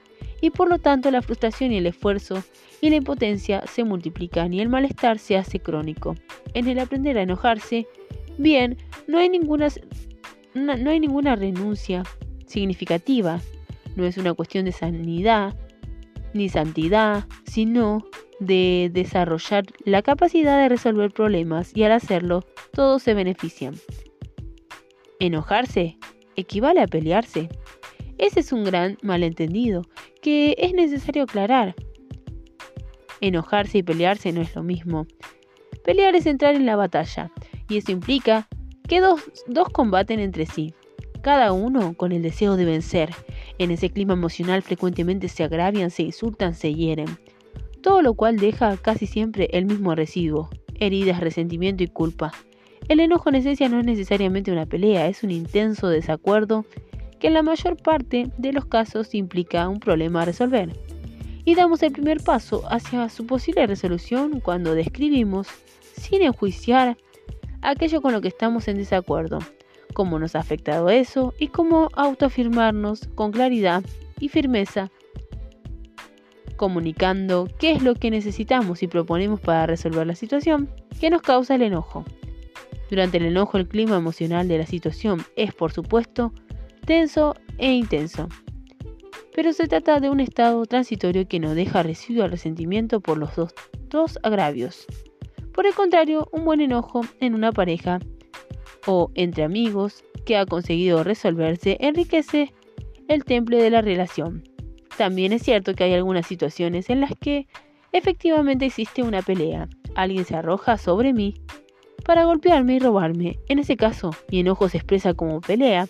y por lo tanto la frustración y el esfuerzo y la impotencia se multiplican y el malestar se hace crónico. En el aprender a enojarse, bien, no hay ninguna, no hay ninguna renuncia significativa, no es una cuestión de sanidad ni santidad, sino de desarrollar la capacidad de resolver problemas y al hacerlo todos se benefician. Enojarse equivale a pelearse. Ese es un gran malentendido que es necesario aclarar. Enojarse y pelearse no es lo mismo. Pelear es entrar en la batalla, y eso implica que dos, dos combaten entre sí, cada uno con el deseo de vencer. En ese clima emocional frecuentemente se agravian, se insultan, se hieren, todo lo cual deja casi siempre el mismo residuo, heridas, resentimiento y culpa. El enojo en esencia no es necesariamente una pelea, es un intenso desacuerdo que en la mayor parte de los casos implica un problema a resolver. Y damos el primer paso hacia su posible resolución cuando describimos, sin enjuiciar, aquello con lo que estamos en desacuerdo, cómo nos ha afectado eso y cómo autoafirmarnos con claridad y firmeza, comunicando qué es lo que necesitamos y proponemos para resolver la situación que nos causa el enojo. Durante el enojo el clima emocional de la situación es, por supuesto, tenso e intenso. Pero se trata de un estado transitorio que no deja residuo al resentimiento por los dos, dos agravios. Por el contrario, un buen enojo en una pareja o entre amigos que ha conseguido resolverse enriquece el temple de la relación. También es cierto que hay algunas situaciones en las que efectivamente existe una pelea. Alguien se arroja sobre mí para golpearme y robarme. En ese caso, mi enojo se expresa como pelea,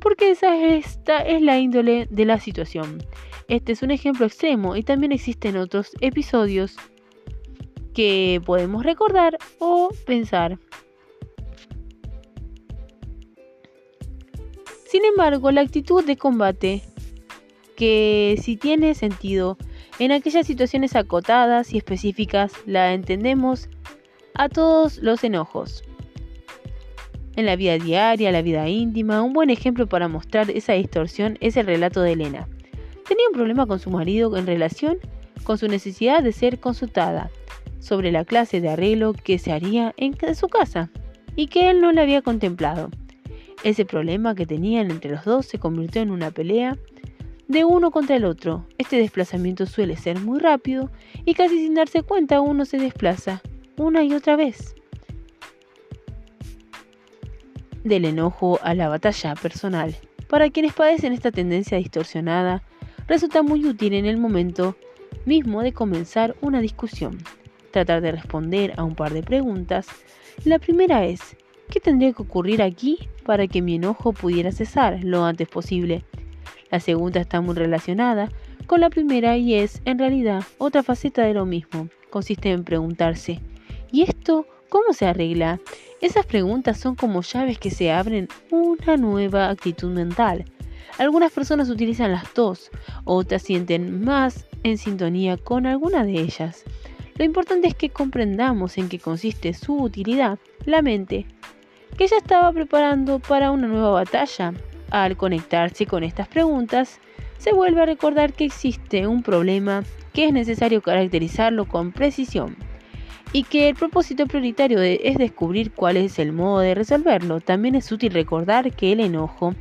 porque esa esta es la índole de la situación. Este es un ejemplo extremo y también existen otros episodios que podemos recordar o pensar. Sin embargo, la actitud de combate, que si tiene sentido en aquellas situaciones acotadas y específicas, la entendemos a todos los enojos. En la vida diaria, la vida íntima, un buen ejemplo para mostrar esa distorsión es el relato de Elena. Tenía un problema con su marido en relación con su necesidad de ser consultada sobre la clase de arreglo que se haría en su casa y que él no le había contemplado. Ese problema que tenían entre los dos se convirtió en una pelea de uno contra el otro. Este desplazamiento suele ser muy rápido y casi sin darse cuenta uno se desplaza una y otra vez. Del enojo a la batalla personal. Para quienes padecen esta tendencia distorsionada, resulta muy útil en el momento mismo de comenzar una discusión. Tratar de responder a un par de preguntas. La primera es, ¿qué tendría que ocurrir aquí para que mi enojo pudiera cesar lo antes posible? La segunda está muy relacionada con la primera y es, en realidad, otra faceta de lo mismo. Consiste en preguntarse, ¿y esto cómo se arregla? Esas preguntas son como llaves que se abren una nueva actitud mental. Algunas personas utilizan las dos, otras sienten más en sintonía con alguna de ellas. Lo importante es que comprendamos en qué consiste su utilidad. La mente, que ya estaba preparando para una nueva batalla, al conectarse con estas preguntas, se vuelve a recordar que existe un problema que es necesario caracterizarlo con precisión y que el propósito prioritario es descubrir cuál es el modo de resolverlo. También es útil recordar que el enojo,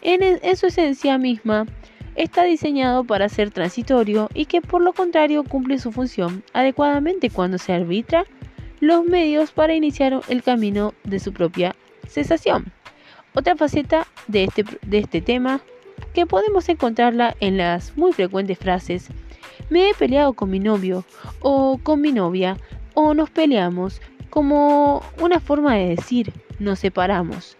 en, en su esencia misma, está diseñado para ser transitorio y que por lo contrario cumple su función adecuadamente cuando se arbitra los medios para iniciar el camino de su propia cesación. Otra faceta de este, de este tema que podemos encontrarla en las muy frecuentes frases me he peleado con mi novio o con mi novia o nos peleamos como una forma de decir nos separamos.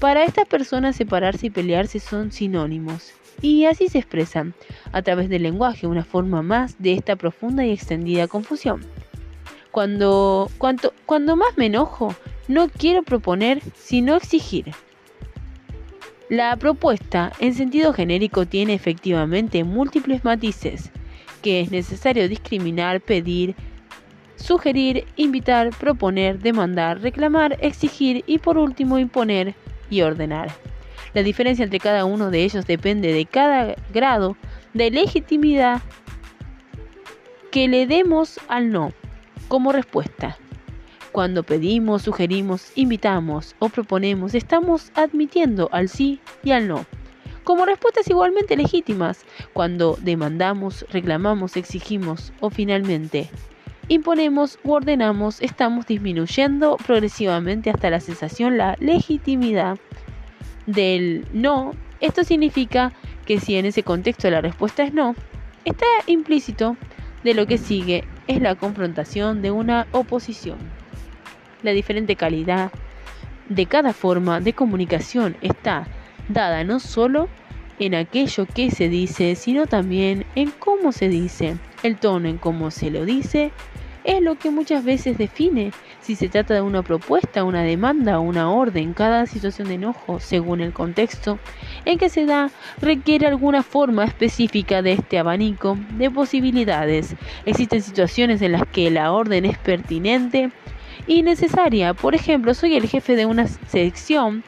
Para estas personas separarse y pelearse son sinónimos y así se expresan a través del lenguaje una forma más de esta profunda y extendida confusión. Cuando, cuanto, más me enojo, no quiero proponer, sino exigir. La propuesta, en sentido genérico, tiene efectivamente múltiples matices, que es necesario discriminar, pedir, sugerir, invitar, proponer, demandar, reclamar, exigir y por último imponer y ordenar. La diferencia entre cada uno de ellos depende de cada grado de legitimidad que le demos al no como respuesta. Cuando pedimos, sugerimos, invitamos o proponemos, estamos admitiendo al sí y al no. Como respuestas igualmente legítimas, cuando demandamos, reclamamos, exigimos o finalmente imponemos u ordenamos, estamos disminuyendo progresivamente hasta la sensación la legitimidad del no. Esto significa que si en ese contexto la respuesta es no, está implícito de lo que sigue es la confrontación de una oposición la diferente calidad de cada forma de comunicación está dada no solo en aquello que se dice, sino también en cómo se dice, el tono en cómo se lo dice, es lo que muchas veces define si se trata de una propuesta, una demanda o una orden. Cada situación de enojo, según el contexto en que se da, requiere alguna forma específica de este abanico de posibilidades. Existen situaciones en las que la orden es pertinente y necesaria. Por ejemplo, soy el jefe de una sección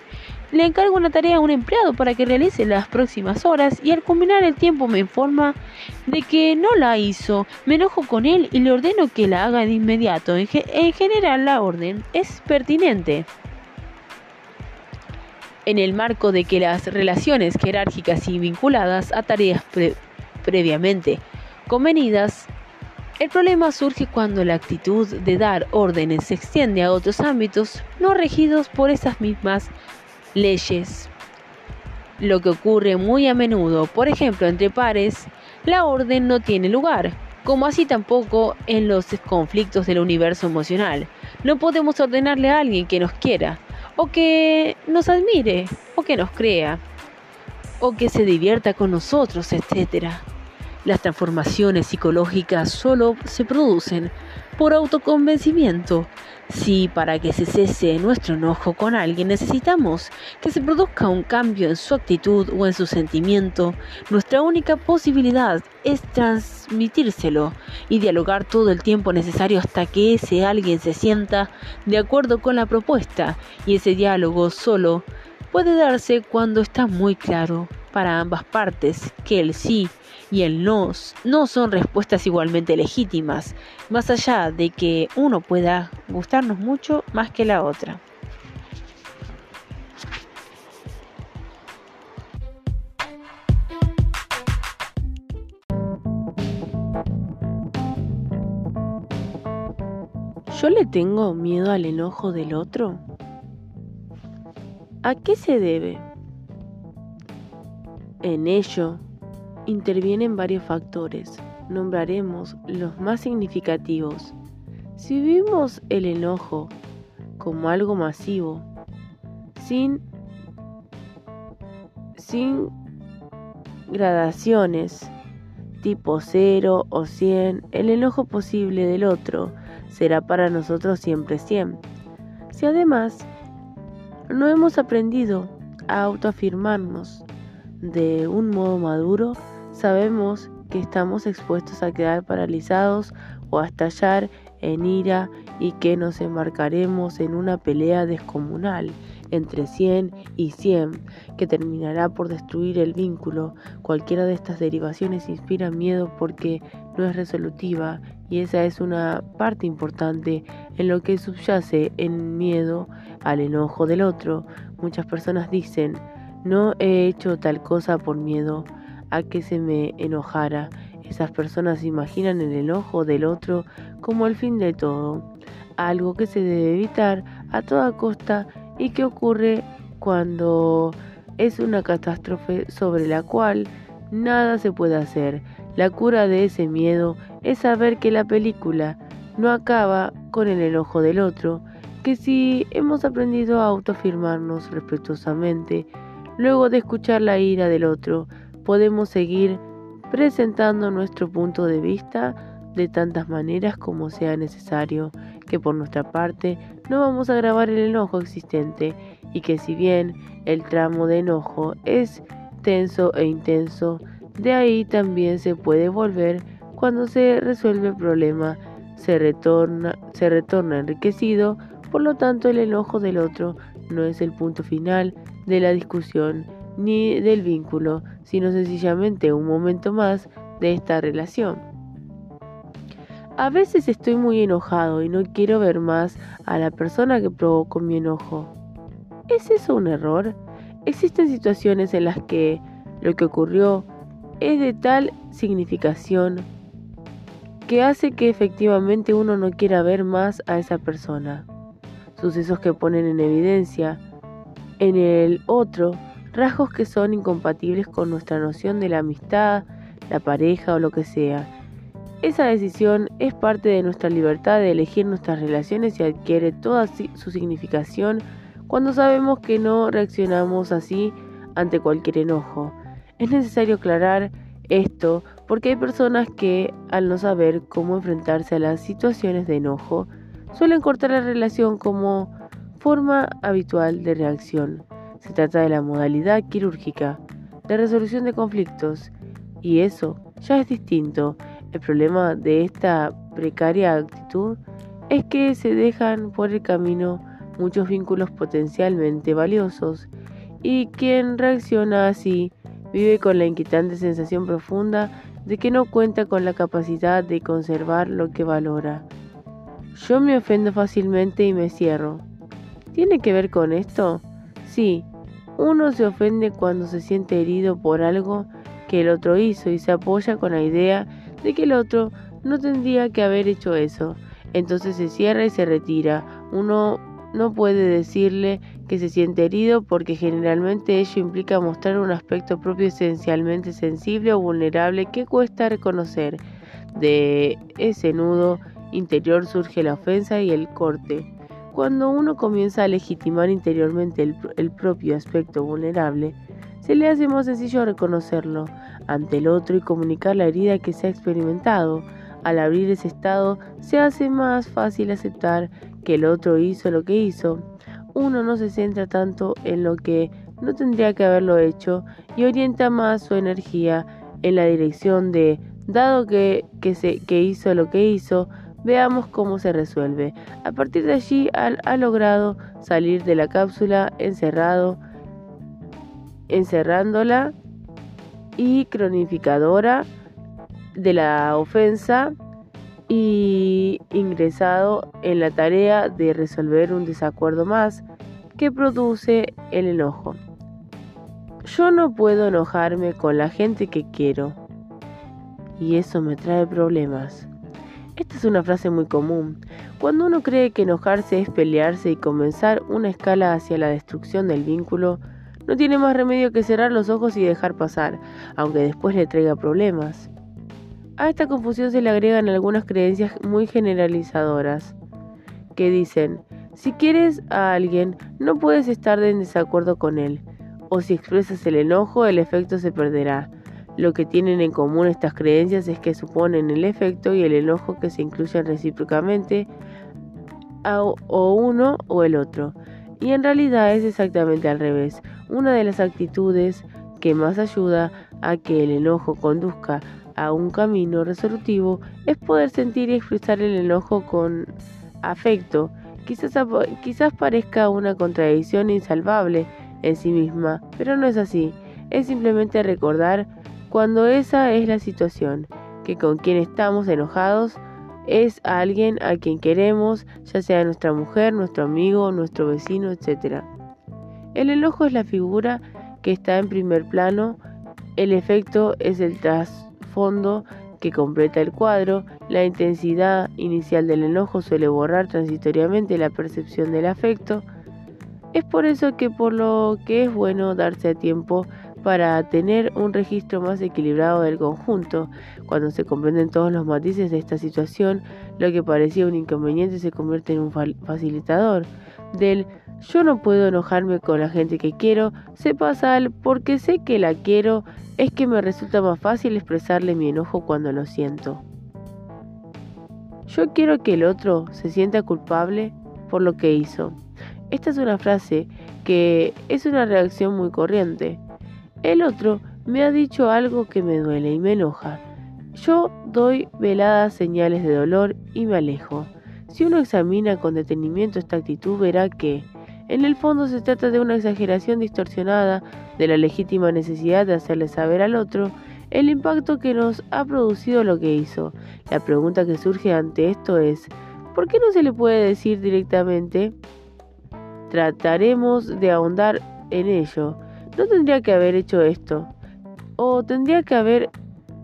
le encargo una tarea a un empleado para que realice las próximas horas y al culminar el tiempo me informa de que no la hizo. Me enojo con él y le ordeno que la haga de inmediato. En, general la orden es pertinente. En el marco de que las relaciones jerárquicas y vinculadas a tareas previamente convenidas el problema surge cuando la actitud de dar órdenes se extiende a otros ámbitos no regidos por esas mismas leyes. Lo que ocurre muy a menudo, por ejemplo, entre pares, la orden no tiene lugar, como así tampoco en los conflictos del universo emocional. No podemos ordenarle a alguien que nos quiera, o que nos admire, o que nos crea, o que se divierta con nosotros, etc. Las transformaciones psicológicas solo se producen por autoconvencimiento si para que se cese nuestro enojo con alguien necesitamos que se produzca un cambio en su actitud o en su sentimiento, nuestra única posibilidad es transmitírselo y dialogar todo el tiempo necesario hasta que ese alguien se sienta de acuerdo con la propuesta y ese diálogo solo puede darse cuando está muy claro para ambas partes que el sí y el no no son respuestas igualmente legítimas, más allá de que uno pueda gustarnos mucho más que la otra. ¿Yo le tengo miedo al enojo del otro? ¿A qué se debe? En ello intervienen varios factores. Nombraremos los más significativos. Si vivimos el enojo como algo masivo, sin, sin gradaciones, tipo 0 o 100, el enojo posible del otro será para nosotros siempre 100. Si además no hemos aprendido a autoafirmarnos de un modo maduro, sabemos que estamos expuestos a quedar paralizados o a estallar en ira y que nos embarcaremos en una pelea descomunal entre 100 y 100 que terminará por destruir el vínculo. Cualquiera de estas derivaciones inspira miedo porque no es resolutiva y esa es una parte importante en lo que subyace en miedo al enojo del otro. Muchas personas dicen, no he hecho tal cosa por miedo a que se me enojara. Esas personas imaginan el enojo del otro como el fin de todo, algo que se debe evitar a toda costa y que ocurre cuando es una catástrofe sobre la cual nada se puede hacer. La cura de ese miedo es saber que la película no acaba con el enojo del otro, que si hemos aprendido a autoafirmarnos respetuosamente, luego de escuchar la ira del otro, podemos seguir presentando nuestro punto de vista de tantas maneras como sea necesario, que por nuestra parte no vamos a agravar el enojo existente y que si bien el tramo de enojo es tenso e intenso, de ahí también se puede volver cuando se resuelve el problema, se retorna, se retorna enriquecido, por lo tanto el enojo del otro no es el punto final de la discusión ni del vínculo, sino sencillamente un momento más de esta relación. A veces estoy muy enojado y no quiero ver más a la persona que provocó mi enojo. ¿Es eso un error? Existen situaciones en las que lo que ocurrió es de tal significación que hace que efectivamente uno no quiera ver más a esa persona. Sucesos que ponen en evidencia en el otro rasgos que son incompatibles con nuestra noción de la amistad, la pareja o lo que sea. Esa decisión es parte de nuestra libertad de elegir nuestras relaciones y adquiere toda su significación cuando sabemos que no reaccionamos así ante cualquier enojo. Es necesario aclarar Esto porque hay personas que, al no saber cómo enfrentarse a las situaciones de enojo, suelen cortar la relación como forma habitual de reacción. Se trata de la modalidad quirúrgica de resolución de conflictos y eso ya es distinto. El problema de esta precaria actitud es que se dejan por el camino muchos vínculos potencialmente valiosos y quien reacciona así vive con la inquietante sensación profunda de que no cuenta con la capacidad de conservar lo que valora. Yo me ofendo fácilmente y me cierro. ¿Tiene que ver con esto? Sí, uno se ofende cuando se siente herido por algo que el otro hizo y se apoya con la idea de que el otro no tendría que haber hecho eso. Entonces se cierra y se retira. Uno no puede decirle que se siente herido porque generalmente ello implica mostrar un aspecto propio esencialmente sensible o vulnerable que cuesta reconocer. De ese nudo interior surge la ofensa y el corte. Cuando uno comienza a legitimar interiormente el, el propio aspecto vulnerable, se le hace más sencillo reconocerlo ante el otro y comunicar la herida que se ha experimentado. Al abrir ese estado, se hace más fácil aceptar que el otro hizo lo que hizo. Uno no se centra tanto en lo que no tendría que haberlo hecho y orienta más su energía en la dirección de, dado que, que, se, que hizo lo que hizo, veamos cómo se resuelve. A partir de allí ha logrado salir de la cápsula encerrado, encerrándola y cronificadora de la ofensa y ingresado en la tarea de resolver un desacuerdo más que produce el enojo. Yo no puedo enojarme con la gente que quiero y eso me trae problemas. Esta es una frase muy común. Cuando uno cree que enojarse es pelearse y comenzar una escala hacia la destrucción del vínculo, no tiene más remedio que cerrar los ojos y dejar pasar, aunque después le traiga problemas. A esta confusión se le agregan algunas creencias muy generalizadoras, que dicen, si quieres a alguien, no puedes estar en desacuerdo con él, o si expresas el enojo, el efecto se perderá. Lo que tienen en común estas creencias es que suponen el efecto y el enojo que se incluyen recíprocamente a o uno o el otro. Y en realidad es exactamente al revés. Una de las actitudes que más ayuda a que el enojo conduzca a un camino resolutivo es poder sentir y expresar el enojo con afecto. Quizás, quizás parezca una contradicción insalvable en sí misma, pero no es así. Es simplemente recordar cuando esa es la situación, que con quien estamos enojados es alguien a quien queremos, ya sea nuestra mujer, nuestro amigo, nuestro vecino, etc. El enojo es la figura que está en primer plano, el efecto es el tras fondo que completa el cuadro, la intensidad inicial del enojo suele borrar transitoriamente la percepción del afecto. Es por eso que por lo que es bueno darse a tiempo para tener un registro más equilibrado del conjunto. Cuando se comprenden todos los matices de esta situación, lo que parecía un inconveniente se convierte en un facilitador. Del yo no puedo enojarme con la gente que quiero, se pasa al porque sé que la quiero es que me resulta más fácil expresarle mi enojo cuando lo siento. Yo quiero que el otro se sienta culpable por lo que hizo. Esta es una frase que es una reacción muy corriente. El otro me ha dicho algo que me duele y me enoja. Yo doy veladas señales de dolor y me alejo. Si uno examina con detenimiento esta actitud verá que, en el fondo se trata de una exageración distorsionada de la legítima necesidad de hacerle saber al otro el impacto que nos ha producido lo que hizo. La pregunta que surge ante esto es, ¿por qué no se le puede decir directamente? Trataremos de ahondar en ello. No tendría que haber hecho esto. O tendría que haber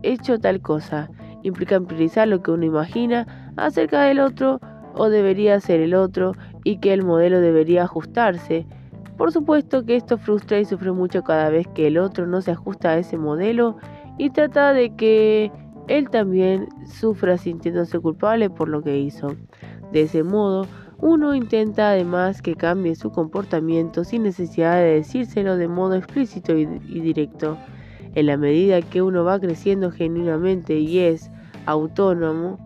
hecho tal cosa. Implica priorizar lo que uno imagina acerca del otro o debería ser el otro y que el modelo debería ajustarse. Por supuesto que esto frustra y sufre mucho cada vez que el otro no se ajusta a ese modelo y trata de que él también sufra sintiéndose culpable por lo que hizo. De ese modo, uno intenta además que cambie su comportamiento sin necesidad de decírselo de modo explícito y, directo. En la medida que uno va creciendo genuinamente y es autónomo,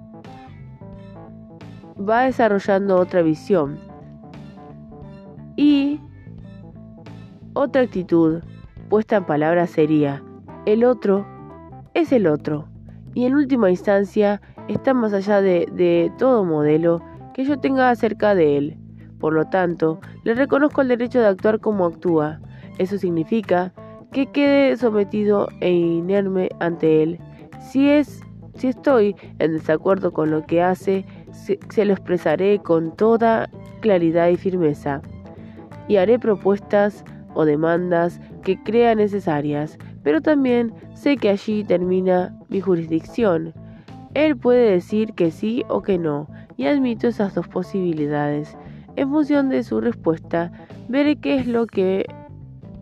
va desarrollando otra visión y otra actitud puesta en palabras sería, el otro es el otro y en última instancia está más allá de, de todo modelo que yo tenga acerca de él. Por lo tanto, le reconozco el derecho de actuar como actúa. Eso significa que quede sometido e inerme ante él. Si es si estoy en desacuerdo con lo que hace, se, lo expresaré con toda claridad y firmeza. Y haré propuestas o demandas que crea necesarias, pero también sé que allí termina mi jurisdicción. Él puede decir que sí o que no, y admito esas dos posibilidades. En función de su respuesta, veré qué es lo que,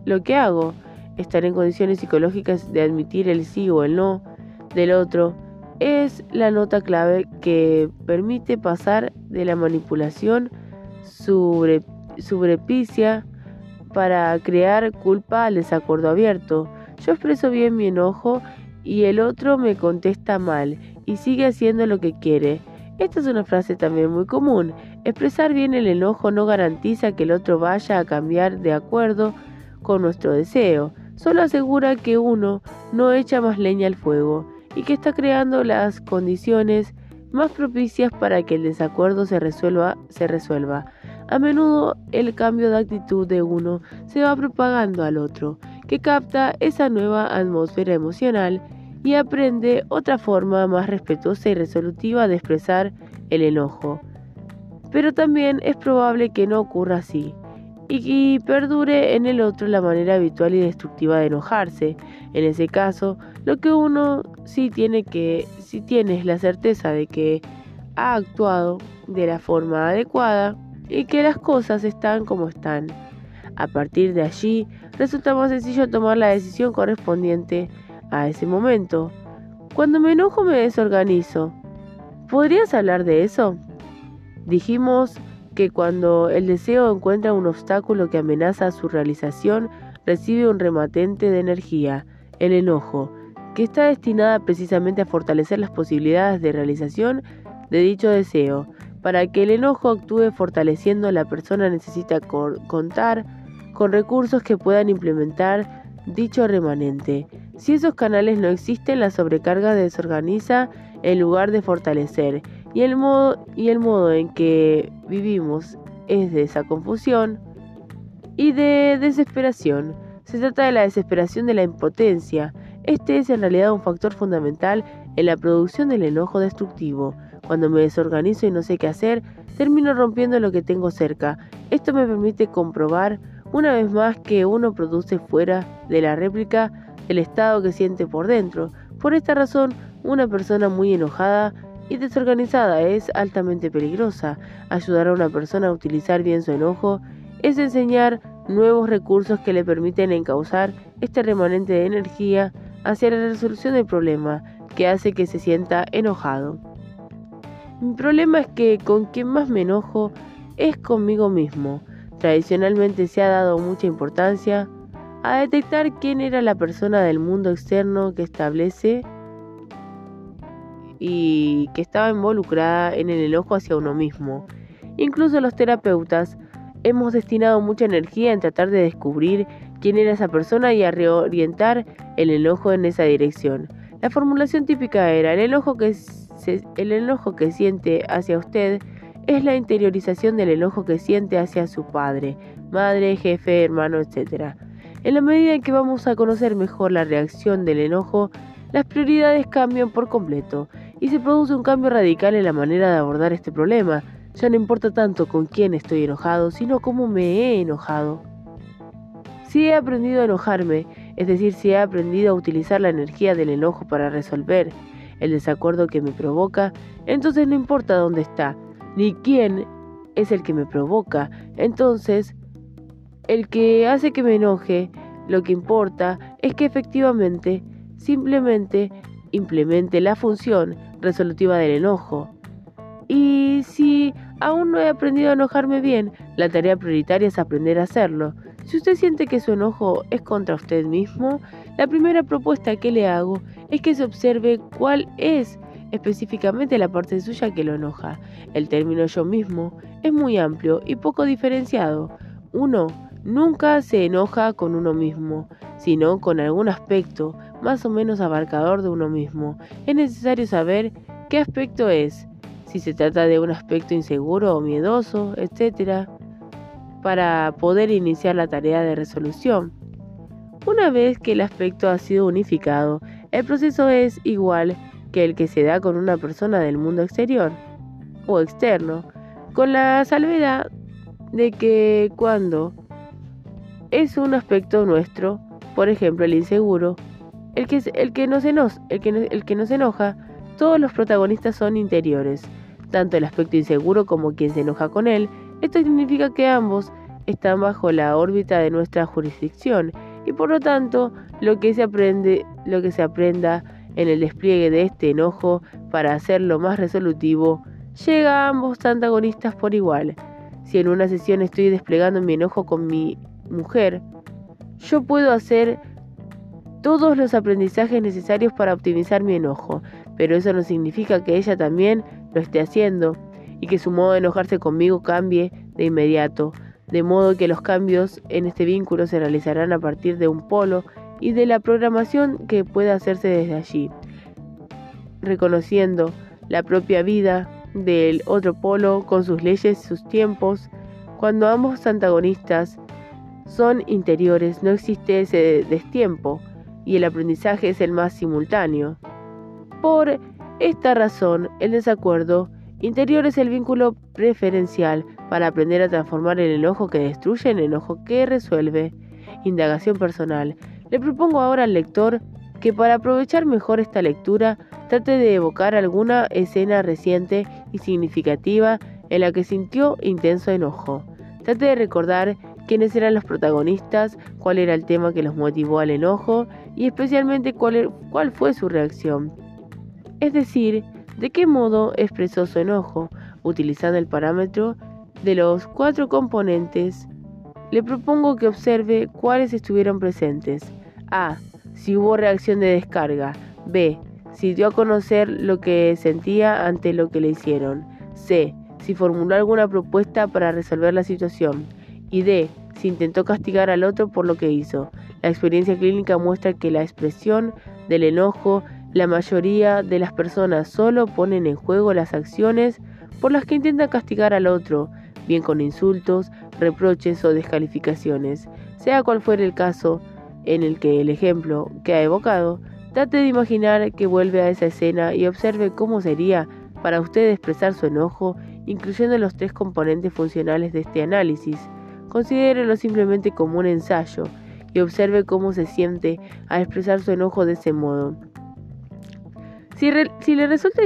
lo que hago. Estaré en condiciones psicológicas de admitir el sí o el no del otro. Es la nota clave que permite pasar de la manipulación sobre, sobrepicia para crear culpa al desacuerdo abierto. Yo expreso bien mi enojo y el otro me contesta mal y sigue haciendo lo que quiere. Esta es una frase también muy común. Expresar bien el enojo no garantiza que el otro vaya a cambiar de acuerdo con nuestro deseo, solo asegura que uno no echa más leña al fuego y que está creando las condiciones más propicias para que el desacuerdo se resuelva, se resuelva. A menudo el cambio de actitud de uno se va propagando al otro, que capta esa nueva atmósfera emocional y aprende otra forma más respetuosa y resolutiva de expresar el enojo. Pero también es probable que no ocurra así y, perdure en el otro la manera habitual y destructiva de enojarse. En ese caso, lo que uno sí tiene que, si tiene es la certeza de que ha actuado de la forma adecuada y que las cosas están como están. A partir de allí, resulta más sencillo tomar la decisión correspondiente a ese momento. Cuando me enojo me desorganizo. ¿Podrías hablar de eso? Dijimos que cuando el deseo encuentra un obstáculo que amenaza su realización, recibe un rematente de energía, el enojo, que está destinada precisamente a fortalecer las posibilidades de realización de dicho deseo. Para que el enojo actúe fortaleciendo, la persona necesita contar con recursos que puedan implementar dicho remanente. Si esos canales no existen, la sobrecarga desorganiza en lugar de fortalecer, y el modo, y el modo en que vivimos es de esa confusión y de desesperación. Se trata de la desesperación de la impotencia. Este es en realidad un factor fundamental en la producción del enojo destructivo. Cuando me desorganizo y no sé qué hacer, termino rompiendo lo que tengo cerca. Esto me permite comprobar una vez más que uno produce fuera de la réplica el estado que siente por dentro. Por esta razón, una persona muy enojada y desorganizada es altamente peligrosa. Ayudar a una persona a utilizar bien su enojo es enseñar nuevos recursos que le permiten encauzar este remanente de energía hacia la resolución del problema que hace que se sienta enojado. Mi problema es que con quien más me enojo es conmigo mismo. Tradicionalmente se ha dado mucha importancia a detectar quién era la persona del mundo externo que establece y que estaba involucrada en el enojo hacia uno mismo. Incluso los terapeutas hemos destinado mucha energía en tratar de descubrir quién era esa persona y a reorientar el enojo en esa dirección. La formulación típica era el enojo que, el enojo que siente hacia usted es la interiorización del enojo que siente hacia su padre, madre, jefe, hermano, etc. En la medida en que vamos a conocer mejor la reacción del enojo, las prioridades cambian por completo y se produce un cambio radical en la manera de abordar este problema. Ya no importa tanto con quién estoy enojado, sino cómo me he enojado. Si he aprendido a enojarme, es decir, si he aprendido a utilizar la energía del enojo para resolver el desacuerdo que me provoca, entonces no importa dónde está, ni quién es el que me provoca. Entonces, el que hace que me enoje, lo que importa es que efectivamente, simplemente implemente la función resolutiva del enojo. Y si aún no he aprendido a enojarme bien, la tarea prioritaria es aprender a hacerlo. Si usted siente que su enojo es contra usted mismo, la primera propuesta que le hago es que se observe cuál es específicamente la parte suya que lo enoja. El término yo mismo es muy amplio y poco diferenciado. Uno nunca se enoja con uno mismo, sino con algún aspecto más o menos abarcador de uno mismo. Es necesario saber qué aspecto es, si se trata de un aspecto inseguro o miedoso, etc., para poder iniciar la tarea de resolución. Una vez que el aspecto ha sido unificado, el proceso es igual que el que se da con una persona del mundo exterior o externo, con la salvedad de que cuando es un aspecto nuestro, por ejemplo el inseguro, el que, el que, nos, enoja, el que, el que nos enoja, todos los protagonistas son interiores, tanto el aspecto inseguro como quien se enoja con él. Esto significa que ambos están bajo la órbita de nuestra jurisdicción y por lo tanto lo que se aprende, lo que se aprenda en el despliegue de este enojo para hacerlo más resolutivo, llega a ambos antagonistas por igual. Si en una sesión estoy desplegando mi enojo con mi mujer, yo puedo hacer todos los aprendizajes necesarios para optimizar mi enojo, pero eso no significa que ella también lo esté haciendo y que su modo de enojarse conmigo cambie de inmediato, de modo que los cambios en este vínculo se realizarán a partir de un polo y de la programación que pueda hacerse desde allí, reconociendo la propia vida del otro polo con sus leyes y sus tiempos. Cuando ambos antagonistas son interiores, no existe ese destiempo y el aprendizaje es el más simultáneo. Por esta razón, el desacuerdo interior es el vínculo preferencial para aprender a transformar el enojo que destruye en enojo que resuelve. Indagación personal. Le propongo ahora al lector que para aprovechar mejor esta lectura trate de evocar alguna escena reciente y significativa en la que sintió intenso enojo. Trate de recordar quiénes eran los protagonistas, cuál era el tema que los motivó al enojo y especialmente cuál, e-, cuál fue su reacción. Es decir, de qué modo expresó su enojo, utilizando el parámetro de los cuatro componentes. Le propongo que observe cuáles estuvieron presentes. A. Si hubo reacción de descarga. B. Si dio a conocer lo que sentía ante lo que le hicieron. C. Si formuló alguna propuesta para resolver la situación y D. Si intentó castigar al otro por lo que hizo. La experiencia clínica muestra que la expresión del enojo, la mayoría de las personas solo ponen en juego las acciones por las que intentan castigar al otro, bien con insultos, reproches o descalificaciones. Sea cual fuere el caso en el que el ejemplo que ha evocado, trate de imaginar que vuelve a esa escena y observe cómo sería para usted expresar su enojo, incluyendo los tres componentes funcionales de este análisis. Considérelo simplemente como un ensayo y observe cómo se siente al expresar su enojo de ese modo. Si, le, resulta,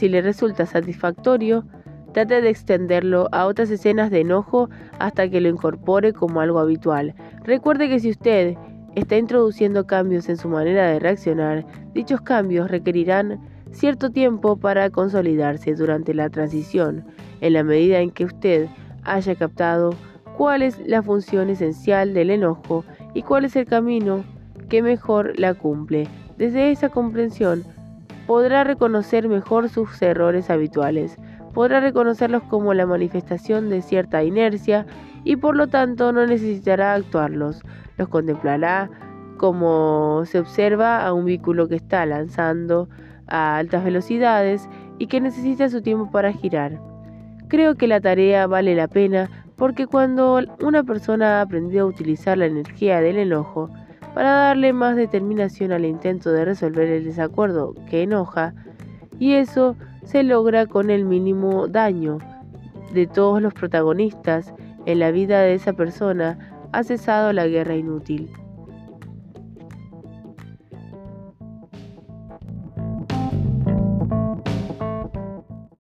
le resulta satisfactorio, trate de extenderlo a otras escenas de enojo hasta que lo incorpore como algo habitual. Recuerde que si usted está introduciendo cambios en su manera de reaccionar, dichos cambios requerirán cierto tiempo para consolidarse durante la transición, en la medida en que usted haya captado cuál es la función esencial del enojo y cuál es el camino que mejor la cumple. Desde esa comprensión podrá reconocer mejor sus errores habituales, podrá reconocerlos como la manifestación de cierta inercia y por lo tanto no necesitará actuarlos, los contemplará como se observa a un vehículo que está lanzando a altas velocidades y que necesita su tiempo para girar. Creo que la tarea vale la pena porque cuando una persona ha aprendido a utilizar la energía del enojo para darle más determinación al intento de resolver el desacuerdo que enoja, y eso se logra con el mínimo daño de todos los protagonistas en la vida de esa persona, ha cesado la guerra inútil.